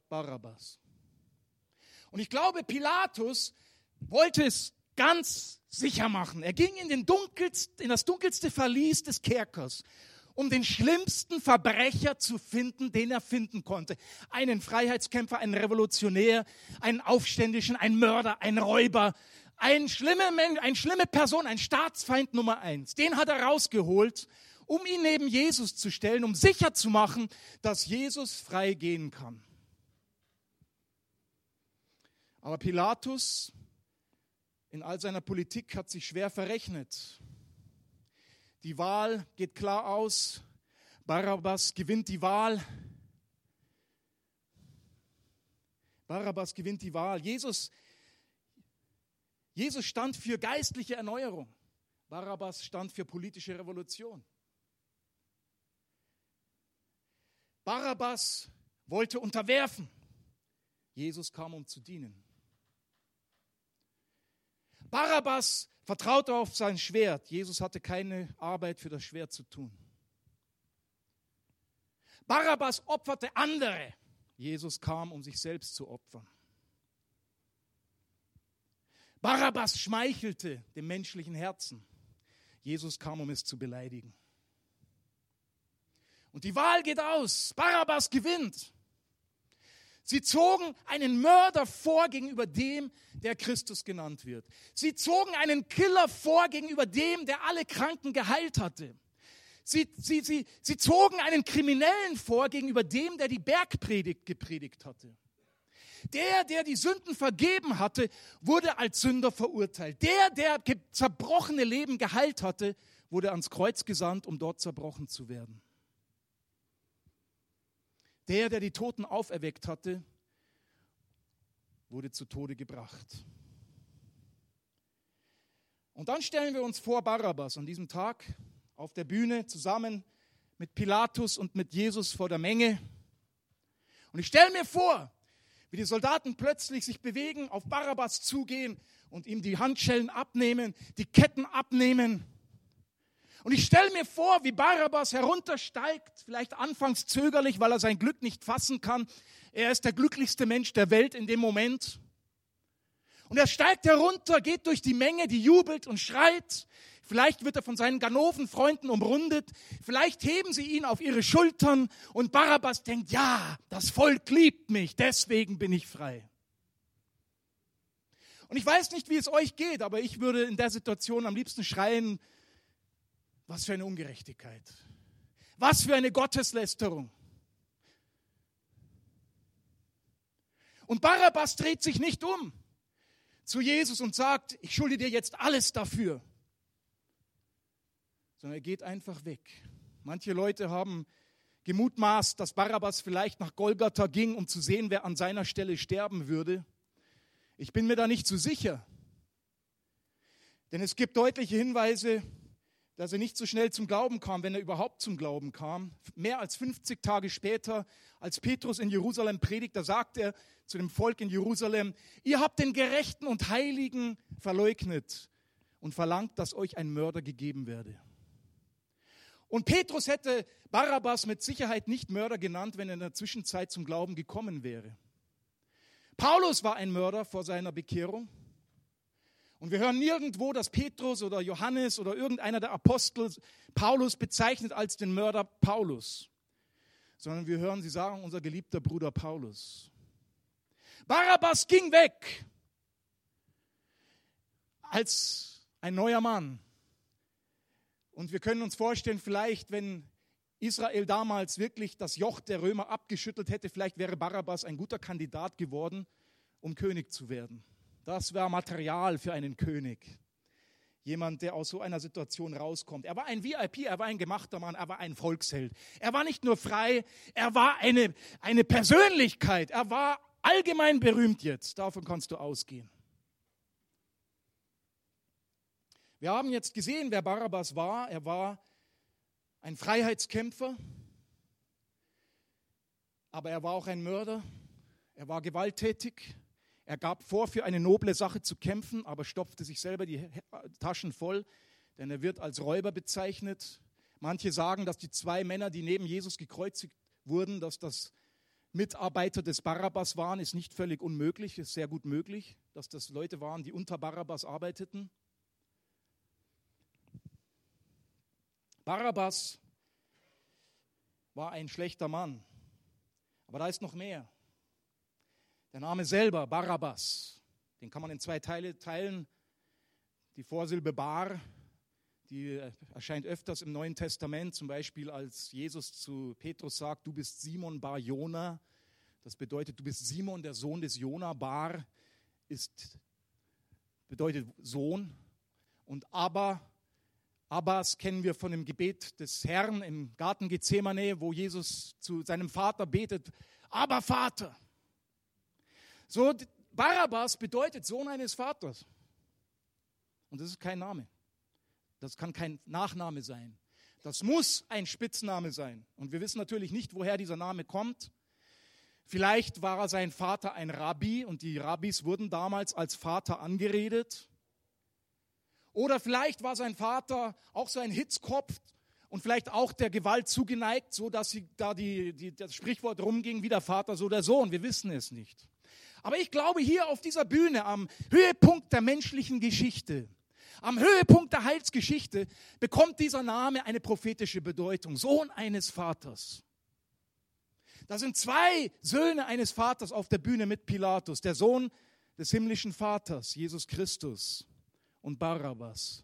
Barabbas. Und ich glaube, Pilatus wollte es ganz sicher machen. Er ging in, den dunkelst, in das dunkelste Verlies des Kerkers, um den schlimmsten Verbrecher zu finden, den er finden konnte. Einen Freiheitskämpfer, einen Revolutionär, einen Aufständischen, einen Mörder, einen Räuber, ein schlimme, eine schlimme Person, ein Staatsfeind Nummer eins. Den hat er rausgeholt um ihn neben Jesus zu stellen, um sicher zu machen, dass Jesus frei gehen kann. Aber Pilatus in all seiner Politik hat sich schwer verrechnet. Die Wahl geht klar aus. Barabbas gewinnt die Wahl. Barabbas gewinnt die Wahl. Jesus, Jesus stand für geistliche Erneuerung. Barabbas stand für politische Revolution. Barabbas wollte unterwerfen. Jesus kam, um zu dienen. Barabbas vertraute auf sein Schwert. Jesus hatte keine Arbeit für das Schwert zu tun. Barabbas opferte andere. Jesus kam, um sich selbst zu opfern. Barabbas schmeichelte dem menschlichen Herzen. Jesus kam, um es zu beleidigen. Und die Wahl geht aus. Barabbas gewinnt. Sie zogen einen Mörder vor gegenüber dem, der Christus genannt wird. Sie zogen einen Killer vor gegenüber dem, der alle Kranken geheilt hatte. Sie, sie, sie, sie zogen einen Kriminellen vor gegenüber dem, der die Bergpredigt gepredigt hatte. Der, der die Sünden vergeben hatte, wurde als Sünder verurteilt. Der, der zerbrochene Leben geheilt hatte, wurde ans Kreuz gesandt, um dort zerbrochen zu werden. Der, der die Toten auferweckt hatte, wurde zu Tode gebracht. Und dann stellen wir uns vor Barabbas an diesem Tag auf der Bühne zusammen mit Pilatus und mit Jesus vor der Menge. Und ich stelle mir vor, wie die Soldaten plötzlich sich bewegen, auf Barabbas zugehen und ihm die Handschellen abnehmen, die Ketten abnehmen. Und ich stelle mir vor, wie Barabbas heruntersteigt, vielleicht anfangs zögerlich, weil er sein Glück nicht fassen kann. Er ist der glücklichste Mensch der Welt in dem Moment. Und er steigt herunter, geht durch die Menge, die jubelt und schreit. Vielleicht wird er von seinen Ganovenfreunden umrundet. Vielleicht heben sie ihn auf ihre Schultern und Barabbas denkt, ja, das Volk liebt mich, deswegen bin ich frei. Und ich weiß nicht, wie es euch geht, aber ich würde in der Situation am liebsten schreien, was für eine Ungerechtigkeit. Was für eine Gotteslästerung. Und Barabbas dreht sich nicht um zu Jesus und sagt, ich schulde dir jetzt alles dafür sondern er geht einfach weg. Manche Leute haben gemutmaßt, dass Barabbas vielleicht nach Golgatha ging, um zu sehen, wer an seiner Stelle sterben würde. Ich bin mir da nicht so sicher. Denn es gibt deutliche Hinweise, dass er nicht so schnell zum Glauben kam, wenn er überhaupt zum Glauben kam. Mehr als 50 Tage später, als Petrus in Jerusalem predigt, da sagt er zu dem Volk in Jerusalem, ihr habt den Gerechten und Heiligen verleugnet und verlangt, dass euch ein Mörder gegeben werde. Und Petrus hätte Barabbas mit Sicherheit nicht Mörder genannt, wenn er in der Zwischenzeit zum Glauben gekommen wäre. Paulus war ein Mörder vor seiner Bekehrung. Und wir hören nirgendwo, dass Petrus oder Johannes oder irgendeiner der Apostel Paulus bezeichnet als den Mörder Paulus, sondern wir hören sie sagen, unser geliebter Bruder Paulus. Barabbas ging weg als ein neuer Mann, und wir können uns vorstellen, vielleicht, wenn Israel damals wirklich das Joch der Römer abgeschüttelt hätte, vielleicht wäre Barabbas ein guter Kandidat geworden, um König zu werden. Das wäre Material für einen König. Jemand, der aus so einer Situation rauskommt. Er war ein VIP, er war ein gemachter Mann, er war ein Volksheld. Er war nicht nur frei, er war eine, eine Persönlichkeit. Er war allgemein berühmt jetzt. Davon kannst du ausgehen. Wir haben jetzt gesehen, wer Barabbas war. Er war ein Freiheitskämpfer, aber er war auch ein Mörder. Er war gewalttätig. Er gab vor, für eine noble Sache zu kämpfen, aber stopfte sich selber die Taschen voll, denn er wird als Räuber bezeichnet. Manche sagen, dass die zwei Männer, die neben Jesus gekreuzigt wurden, dass das Mitarbeiter des Barabbas waren, ist nicht völlig unmöglich, ist sehr gut möglich, dass das Leute waren, die unter Barabbas arbeiteten. Barabbas war ein schlechter Mann. Aber da ist noch mehr. Der Name selber, Barabbas, den kann man in zwei Teile teilen. Die Vorsilbe Bar, die erscheint öfters im Neuen Testament, zum Beispiel als Jesus zu Petrus sagt, du bist Simon Bar Jona. Das bedeutet, du bist Simon, der Sohn des Jona Bar. ist, bedeutet Sohn und Abba, Abbas kennen wir von dem Gebet des Herrn im Garten Gethsemane, wo Jesus zu seinem Vater betet, aber Vater. So, Barabbas bedeutet Sohn eines Vaters. Und das ist kein Name. Das kann kein Nachname sein. Das muss ein Spitzname sein. Und wir wissen natürlich nicht, woher dieser Name kommt. Vielleicht war sein Vater ein Rabbi und die Rabbis wurden damals als Vater angeredet. Oder vielleicht war sein Vater auch so ein Hitzkopf und vielleicht auch der Gewalt zugeneigt, so dass sie, da die, die, das Sprichwort rumging, wie der Vater, so der Sohn. Wir wissen es nicht. Aber ich glaube, hier auf dieser Bühne, am Höhepunkt der menschlichen Geschichte, am Höhepunkt der Heilsgeschichte, bekommt dieser Name eine prophetische Bedeutung. Sohn eines Vaters. Da sind zwei Söhne eines Vaters auf der Bühne mit Pilatus. Der Sohn des himmlischen Vaters, Jesus Christus und Barabbas,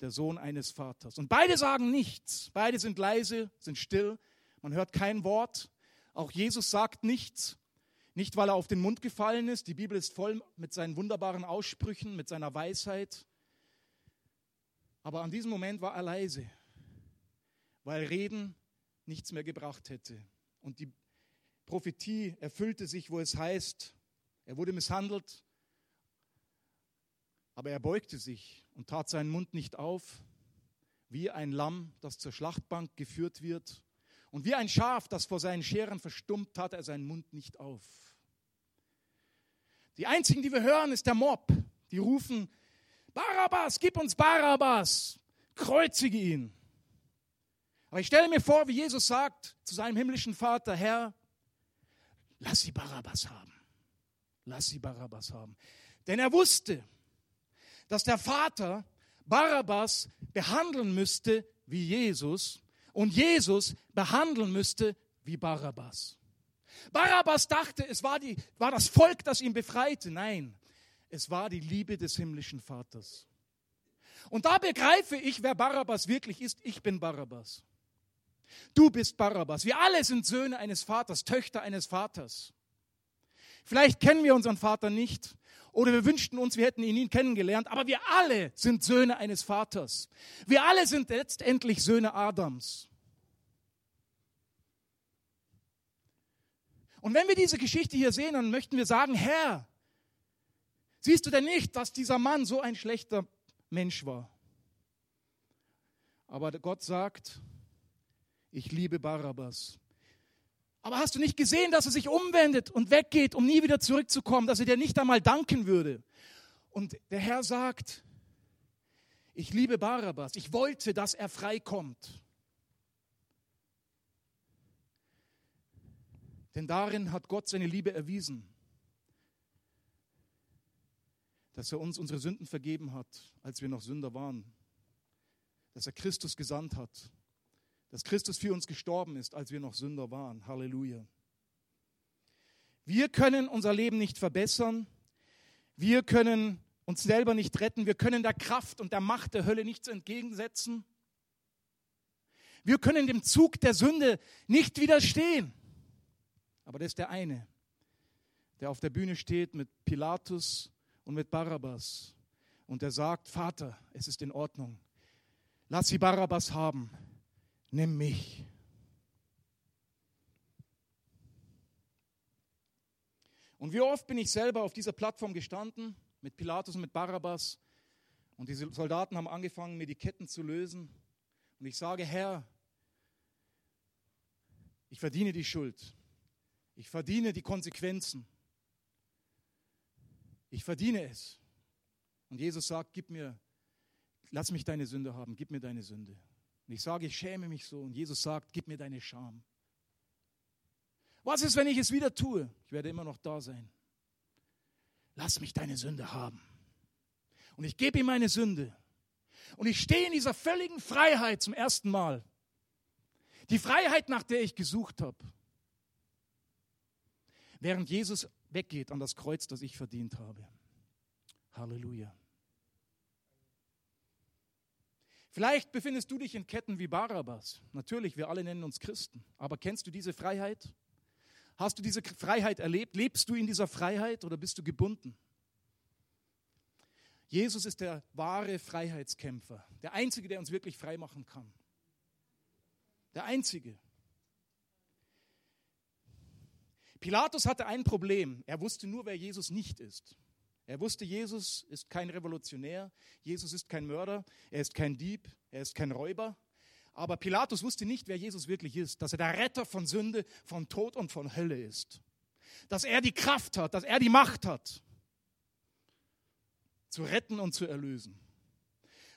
der Sohn eines Vaters. Und beide sagen nichts. Beide sind leise, sind still. Man hört kein Wort. Auch Jesus sagt nichts. Nicht, weil er auf den Mund gefallen ist. Die Bibel ist voll mit seinen wunderbaren Aussprüchen, mit seiner Weisheit. Aber an diesem Moment war er leise, weil Reden nichts mehr gebracht hätte. Und die Prophetie erfüllte sich, wo es heißt, er wurde misshandelt, aber er beugte sich und tat seinen Mund nicht auf, wie ein Lamm, das zur Schlachtbank geführt wird. Und wie ein Schaf, das vor seinen Scheren verstummt, tat er seinen Mund nicht auf. Die einzigen, die wir hören, ist der Mob. Die rufen, Barabbas, gib uns Barabbas, kreuzige ihn. Aber ich stelle mir vor, wie Jesus sagt zu seinem himmlischen Vater, Herr, lass sie Barabbas haben. Lass sie Barabbas haben. Denn er wusste, dass der Vater Barabbas behandeln müsste wie Jesus und Jesus behandeln müsste wie Barabbas. Barabbas dachte, es war, die, war das Volk, das ihn befreite. Nein, es war die Liebe des himmlischen Vaters. Und da begreife ich, wer Barabbas wirklich ist. Ich bin Barabbas. Du bist Barabbas. Wir alle sind Söhne eines Vaters, Töchter eines Vaters. Vielleicht kennen wir unseren Vater nicht. Oder wir wünschten uns, wir hätten ihn nie kennengelernt, aber wir alle sind Söhne eines Vaters. Wir alle sind letztendlich Söhne Adams. Und wenn wir diese Geschichte hier sehen, dann möchten wir sagen, Herr, siehst du denn nicht, dass dieser Mann so ein schlechter Mensch war? Aber Gott sagt, ich liebe Barabbas. Aber hast du nicht gesehen, dass er sich umwendet und weggeht, um nie wieder zurückzukommen, dass er dir nicht einmal danken würde? Und der Herr sagt, ich liebe Barabbas, ich wollte, dass er freikommt. Denn darin hat Gott seine Liebe erwiesen, dass er uns unsere Sünden vergeben hat, als wir noch Sünder waren, dass er Christus gesandt hat, dass Christus für uns gestorben ist, als wir noch Sünder waren. Halleluja. Wir können unser Leben nicht verbessern. Wir können uns selber nicht retten. Wir können der Kraft und der Macht der Hölle nichts entgegensetzen. Wir können dem Zug der Sünde nicht widerstehen. Aber das ist der eine, der auf der Bühne steht mit Pilatus und mit Barabbas. Und der sagt, Vater, es ist in Ordnung. Lass sie Barabbas haben nimm mich. Und wie oft bin ich selber auf dieser Plattform gestanden, mit Pilatus und mit Barabbas, und diese Soldaten haben angefangen, mir die Ketten zu lösen. Und ich sage, Herr, ich verdiene die Schuld. Ich verdiene die Konsequenzen. Ich verdiene es. Und Jesus sagt, gib mir, lass mich deine Sünde haben, gib mir deine Sünde. Und ich sage, ich schäme mich so. Und Jesus sagt, gib mir deine Scham. Was ist, wenn ich es wieder tue? Ich werde immer noch da sein. Lass mich deine Sünde haben. Und ich gebe ihm meine Sünde. Und ich stehe in dieser völligen Freiheit zum ersten Mal. Die Freiheit, nach der ich gesucht habe. Während Jesus weggeht an das Kreuz, das ich verdient habe. Halleluja. Vielleicht befindest du dich in Ketten wie Barabbas. Natürlich, wir alle nennen uns Christen. Aber kennst du diese Freiheit? Hast du diese Freiheit erlebt? Lebst du in dieser Freiheit oder bist du gebunden? Jesus ist der wahre Freiheitskämpfer, der Einzige, der uns wirklich frei machen kann. Der Einzige. Pilatus hatte ein Problem. Er wusste nur, wer Jesus nicht ist. Er wusste, Jesus ist kein Revolutionär, Jesus ist kein Mörder, er ist kein Dieb, er ist kein Räuber. Aber Pilatus wusste nicht, wer Jesus wirklich ist, dass er der Retter von Sünde, von Tod und von Hölle ist. Dass er die Kraft hat, dass er die Macht hat, zu retten und zu erlösen.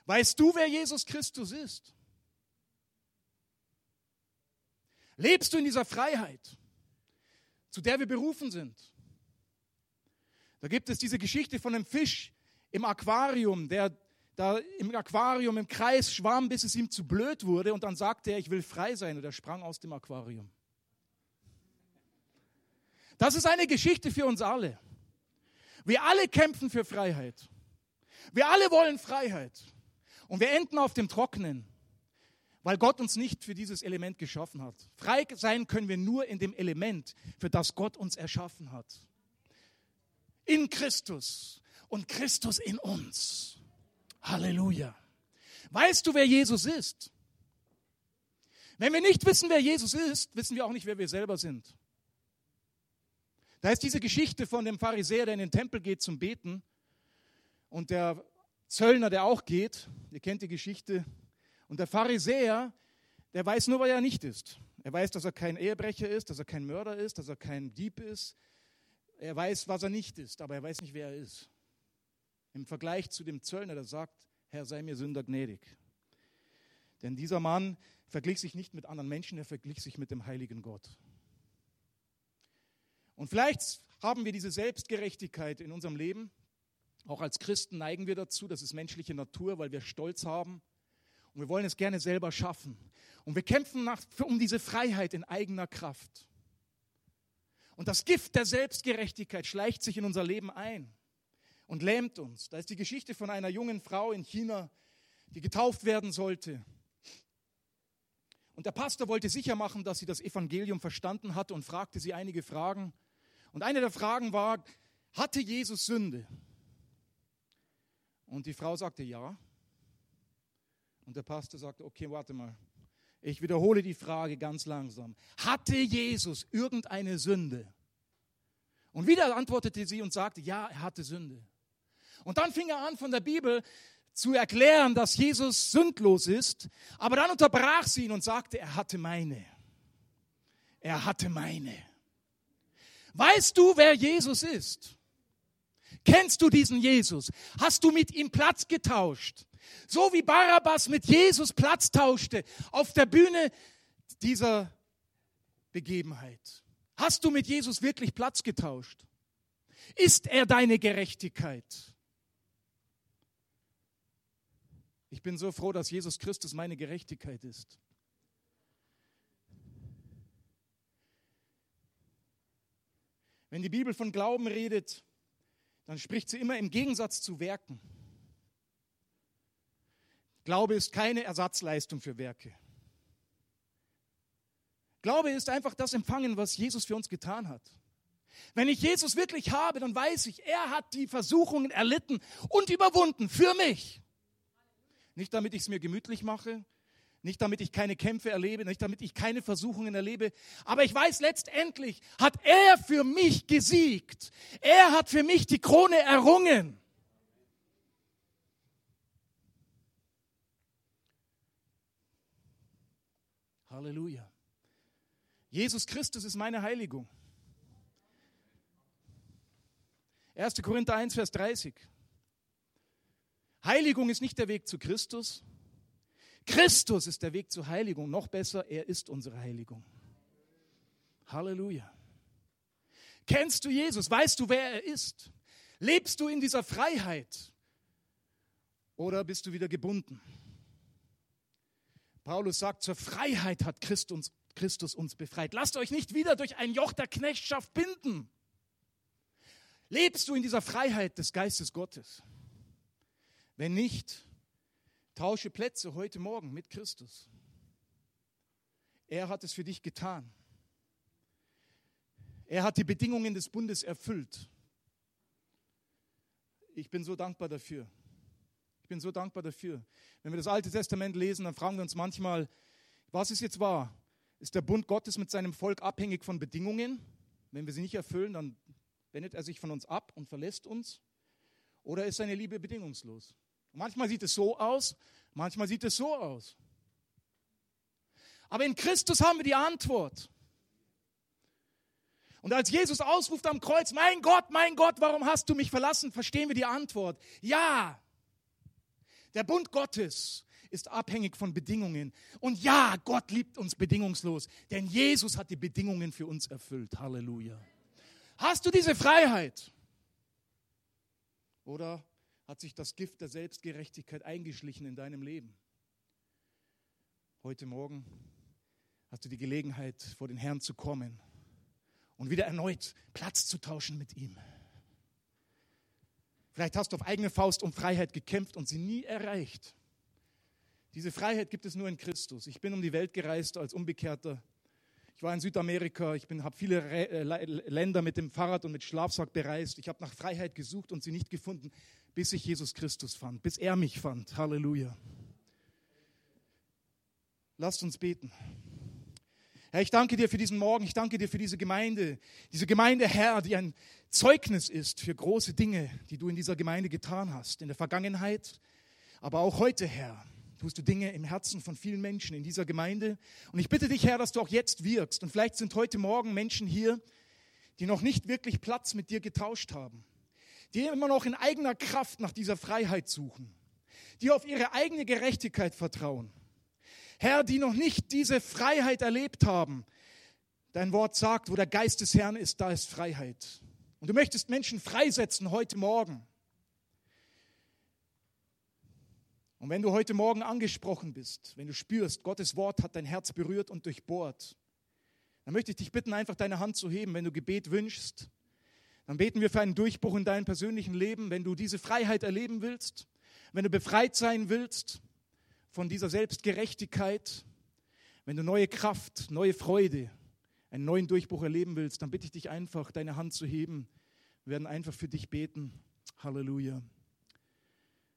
Weißt du, wer Jesus Christus ist? Lebst du in dieser Freiheit, zu der wir berufen sind? Da gibt es diese Geschichte von einem Fisch im Aquarium, der da im Aquarium im Kreis schwamm, bis es ihm zu blöd wurde und dann sagte er, ich will frei sein und er sprang aus dem Aquarium. Das ist eine Geschichte für uns alle. Wir alle kämpfen für Freiheit. Wir alle wollen Freiheit. Und wir enden auf dem Trockenen, weil Gott uns nicht für dieses Element geschaffen hat. Frei sein können wir nur in dem Element, für das Gott uns erschaffen hat in Christus und Christus in uns. Halleluja. Weißt du, wer Jesus ist? Wenn wir nicht wissen, wer Jesus ist, wissen wir auch nicht, wer wir selber sind. Da ist diese Geschichte von dem Pharisäer, der in den Tempel geht zum Beten und der Zöllner, der auch geht. Ihr kennt die Geschichte. Und der Pharisäer, der weiß nur, wer er nicht ist. Er weiß, dass er kein Ehebrecher ist, dass er kein Mörder ist, dass er kein Dieb ist, er weiß, was er nicht ist, aber er weiß nicht, wer er ist. Im Vergleich zu dem Zöllner, der sagt, Herr, sei mir Sünder gnädig. Denn dieser Mann verglich sich nicht mit anderen Menschen, er verglich sich mit dem heiligen Gott. Und vielleicht haben wir diese Selbstgerechtigkeit in unserem Leben. Auch als Christen neigen wir dazu, das ist menschliche Natur, weil wir Stolz haben. Und wir wollen es gerne selber schaffen. Und wir kämpfen nach, um diese Freiheit in eigener Kraft. Und das Gift der Selbstgerechtigkeit schleicht sich in unser Leben ein und lähmt uns. Da ist die Geschichte von einer jungen Frau in China, die getauft werden sollte. Und der Pastor wollte sicher machen, dass sie das Evangelium verstanden hatte und fragte sie einige Fragen. Und eine der Fragen war, hatte Jesus Sünde? Und die Frau sagte ja. Und der Pastor sagte, okay, warte mal, ich wiederhole die Frage ganz langsam. Hatte Jesus irgendeine Sünde? Und wieder antwortete sie und sagte, ja, er hatte Sünde. Und dann fing er an, von der Bibel zu erklären, dass Jesus sündlos ist. Aber dann unterbrach sie ihn und sagte, er hatte meine. Er hatte meine. Weißt du, wer Jesus ist? Kennst du diesen Jesus? Hast du mit ihm Platz getauscht? So wie Barabbas mit Jesus Platz tauschte auf der Bühne dieser Begebenheit. Hast du mit Jesus wirklich Platz getauscht? Ist er deine Gerechtigkeit? Ich bin so froh, dass Jesus Christus meine Gerechtigkeit ist. Wenn die Bibel von Glauben redet, dann spricht sie immer im Gegensatz zu Werken. Glaube ist keine Ersatzleistung für Werke. Glaube ist einfach das Empfangen, was Jesus für uns getan hat. Wenn ich Jesus wirklich habe, dann weiß ich, er hat die Versuchungen erlitten und überwunden für mich. Nicht damit ich es mir gemütlich mache, nicht damit ich keine Kämpfe erlebe, nicht damit ich keine Versuchungen erlebe, aber ich weiß letztendlich, hat er für mich gesiegt. Er hat für mich die Krone errungen. Halleluja. Jesus Christus ist meine Heiligung. 1. Korinther 1, Vers 30. Heiligung ist nicht der Weg zu Christus. Christus ist der Weg zur Heiligung. Noch besser, er ist unsere Heiligung. Halleluja. Kennst du Jesus? Weißt du, wer er ist? Lebst du in dieser Freiheit? Oder bist du wieder gebunden? Paulus sagt, zur Freiheit hat Christus uns befreit. Lasst euch nicht wieder durch ein Joch der Knechtschaft binden. Lebst du in dieser Freiheit des Geistes Gottes? Wenn nicht, tausche Plätze heute Morgen mit Christus. Er hat es für dich getan. Er hat die Bedingungen des Bundes erfüllt. Ich bin so dankbar dafür. Bin so dankbar dafür. Wenn wir das Alte Testament lesen, dann fragen wir uns manchmal, was ist jetzt wahr? Ist der Bund Gottes mit seinem Volk abhängig von Bedingungen? Wenn wir sie nicht erfüllen, dann wendet er sich von uns ab und verlässt uns. Oder ist seine Liebe bedingungslos? manchmal sieht es so aus, manchmal sieht es so aus. Aber in Christus haben wir die Antwort. Und als Jesus ausruft am Kreuz, mein Gott, mein Gott, warum hast du mich verlassen, verstehen wir die Antwort. Ja, der Bund Gottes ist abhängig von Bedingungen. Und ja, Gott liebt uns bedingungslos, denn Jesus hat die Bedingungen für uns erfüllt. Halleluja. Hast du diese Freiheit? Oder hat sich das Gift der Selbstgerechtigkeit eingeschlichen in deinem Leben? Heute Morgen hast du die Gelegenheit, vor den Herrn zu kommen und wieder erneut Platz zu tauschen mit ihm. Vielleicht hast du auf eigene Faust um Freiheit gekämpft und sie nie erreicht. Diese Freiheit gibt es nur in Christus. Ich bin um die Welt gereist als Unbekehrter. Ich war in Südamerika, ich habe viele äh, Länder mit dem Fahrrad und mit Schlafsack bereist. Ich habe nach Freiheit gesucht und sie nicht gefunden, bis ich Jesus Christus fand, bis er mich fand. Halleluja. Lasst uns beten. Herr, ich danke dir für diesen Morgen, ich danke dir für diese Gemeinde, diese Gemeinde, Herr, die ein Zeugnis ist für große Dinge, die du in dieser Gemeinde getan hast, in der Vergangenheit, aber auch heute, Herr, tust du Dinge im Herzen von vielen Menschen in dieser Gemeinde. Und ich bitte dich, Herr, dass du auch jetzt wirkst. Und vielleicht sind heute Morgen Menschen hier, die noch nicht wirklich Platz mit dir getauscht haben, die immer noch in eigener Kraft nach dieser Freiheit suchen, die auf ihre eigene Gerechtigkeit vertrauen Herr, die noch nicht diese Freiheit erlebt haben. Dein Wort sagt, wo der Geist des Herrn ist, da ist Freiheit. Und du möchtest Menschen freisetzen heute Morgen. Und wenn du heute Morgen angesprochen bist, wenn du spürst, Gottes Wort hat dein Herz berührt und durchbohrt, dann möchte ich dich bitten, einfach deine Hand zu heben, wenn du Gebet wünschst. Dann beten wir für einen Durchbruch in deinem persönlichen Leben, wenn du diese Freiheit erleben willst, wenn du befreit sein willst, von dieser Selbstgerechtigkeit, wenn du neue Kraft, neue Freude, einen neuen Durchbruch erleben willst, dann bitte ich dich einfach, deine Hand zu heben. Wir werden einfach für dich beten. Halleluja.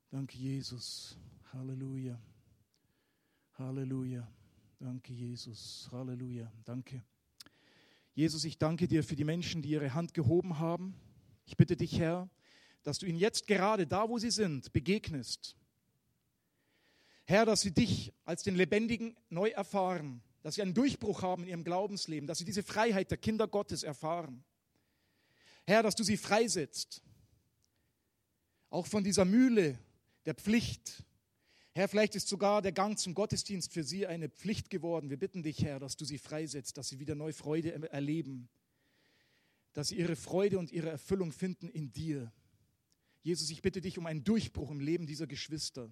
Danke, Jesus. Halleluja. Halleluja. Danke, Jesus. Halleluja. Danke. Jesus, ich danke dir für die Menschen, die ihre Hand gehoben haben. Ich bitte dich, Herr, dass du ihnen jetzt gerade da, wo sie sind, begegnest Herr, dass sie dich als den Lebendigen neu erfahren, dass sie einen Durchbruch haben in ihrem Glaubensleben, dass sie diese Freiheit der Kinder Gottes erfahren. Herr, dass du sie freisetzt, auch von dieser Mühle der Pflicht. Herr, vielleicht ist sogar der Gang zum Gottesdienst für sie eine Pflicht geworden. Wir bitten dich, Herr, dass du sie freisetzt, dass sie wieder neue Freude erleben, dass sie ihre Freude und ihre Erfüllung finden in dir. Jesus, ich bitte dich um einen Durchbruch im Leben dieser Geschwister.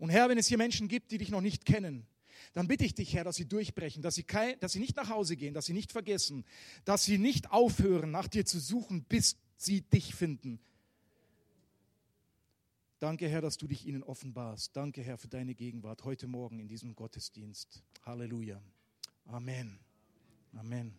Und Herr, wenn es hier Menschen gibt, die dich noch nicht kennen, dann bitte ich dich, Herr, dass sie durchbrechen, dass sie, kein, dass sie nicht nach Hause gehen, dass sie nicht vergessen, dass sie nicht aufhören, nach dir zu suchen, bis sie dich finden. Danke, Herr, dass du dich ihnen offenbarst. Danke, Herr, für deine Gegenwart heute Morgen in diesem Gottesdienst. Halleluja. Amen. Amen.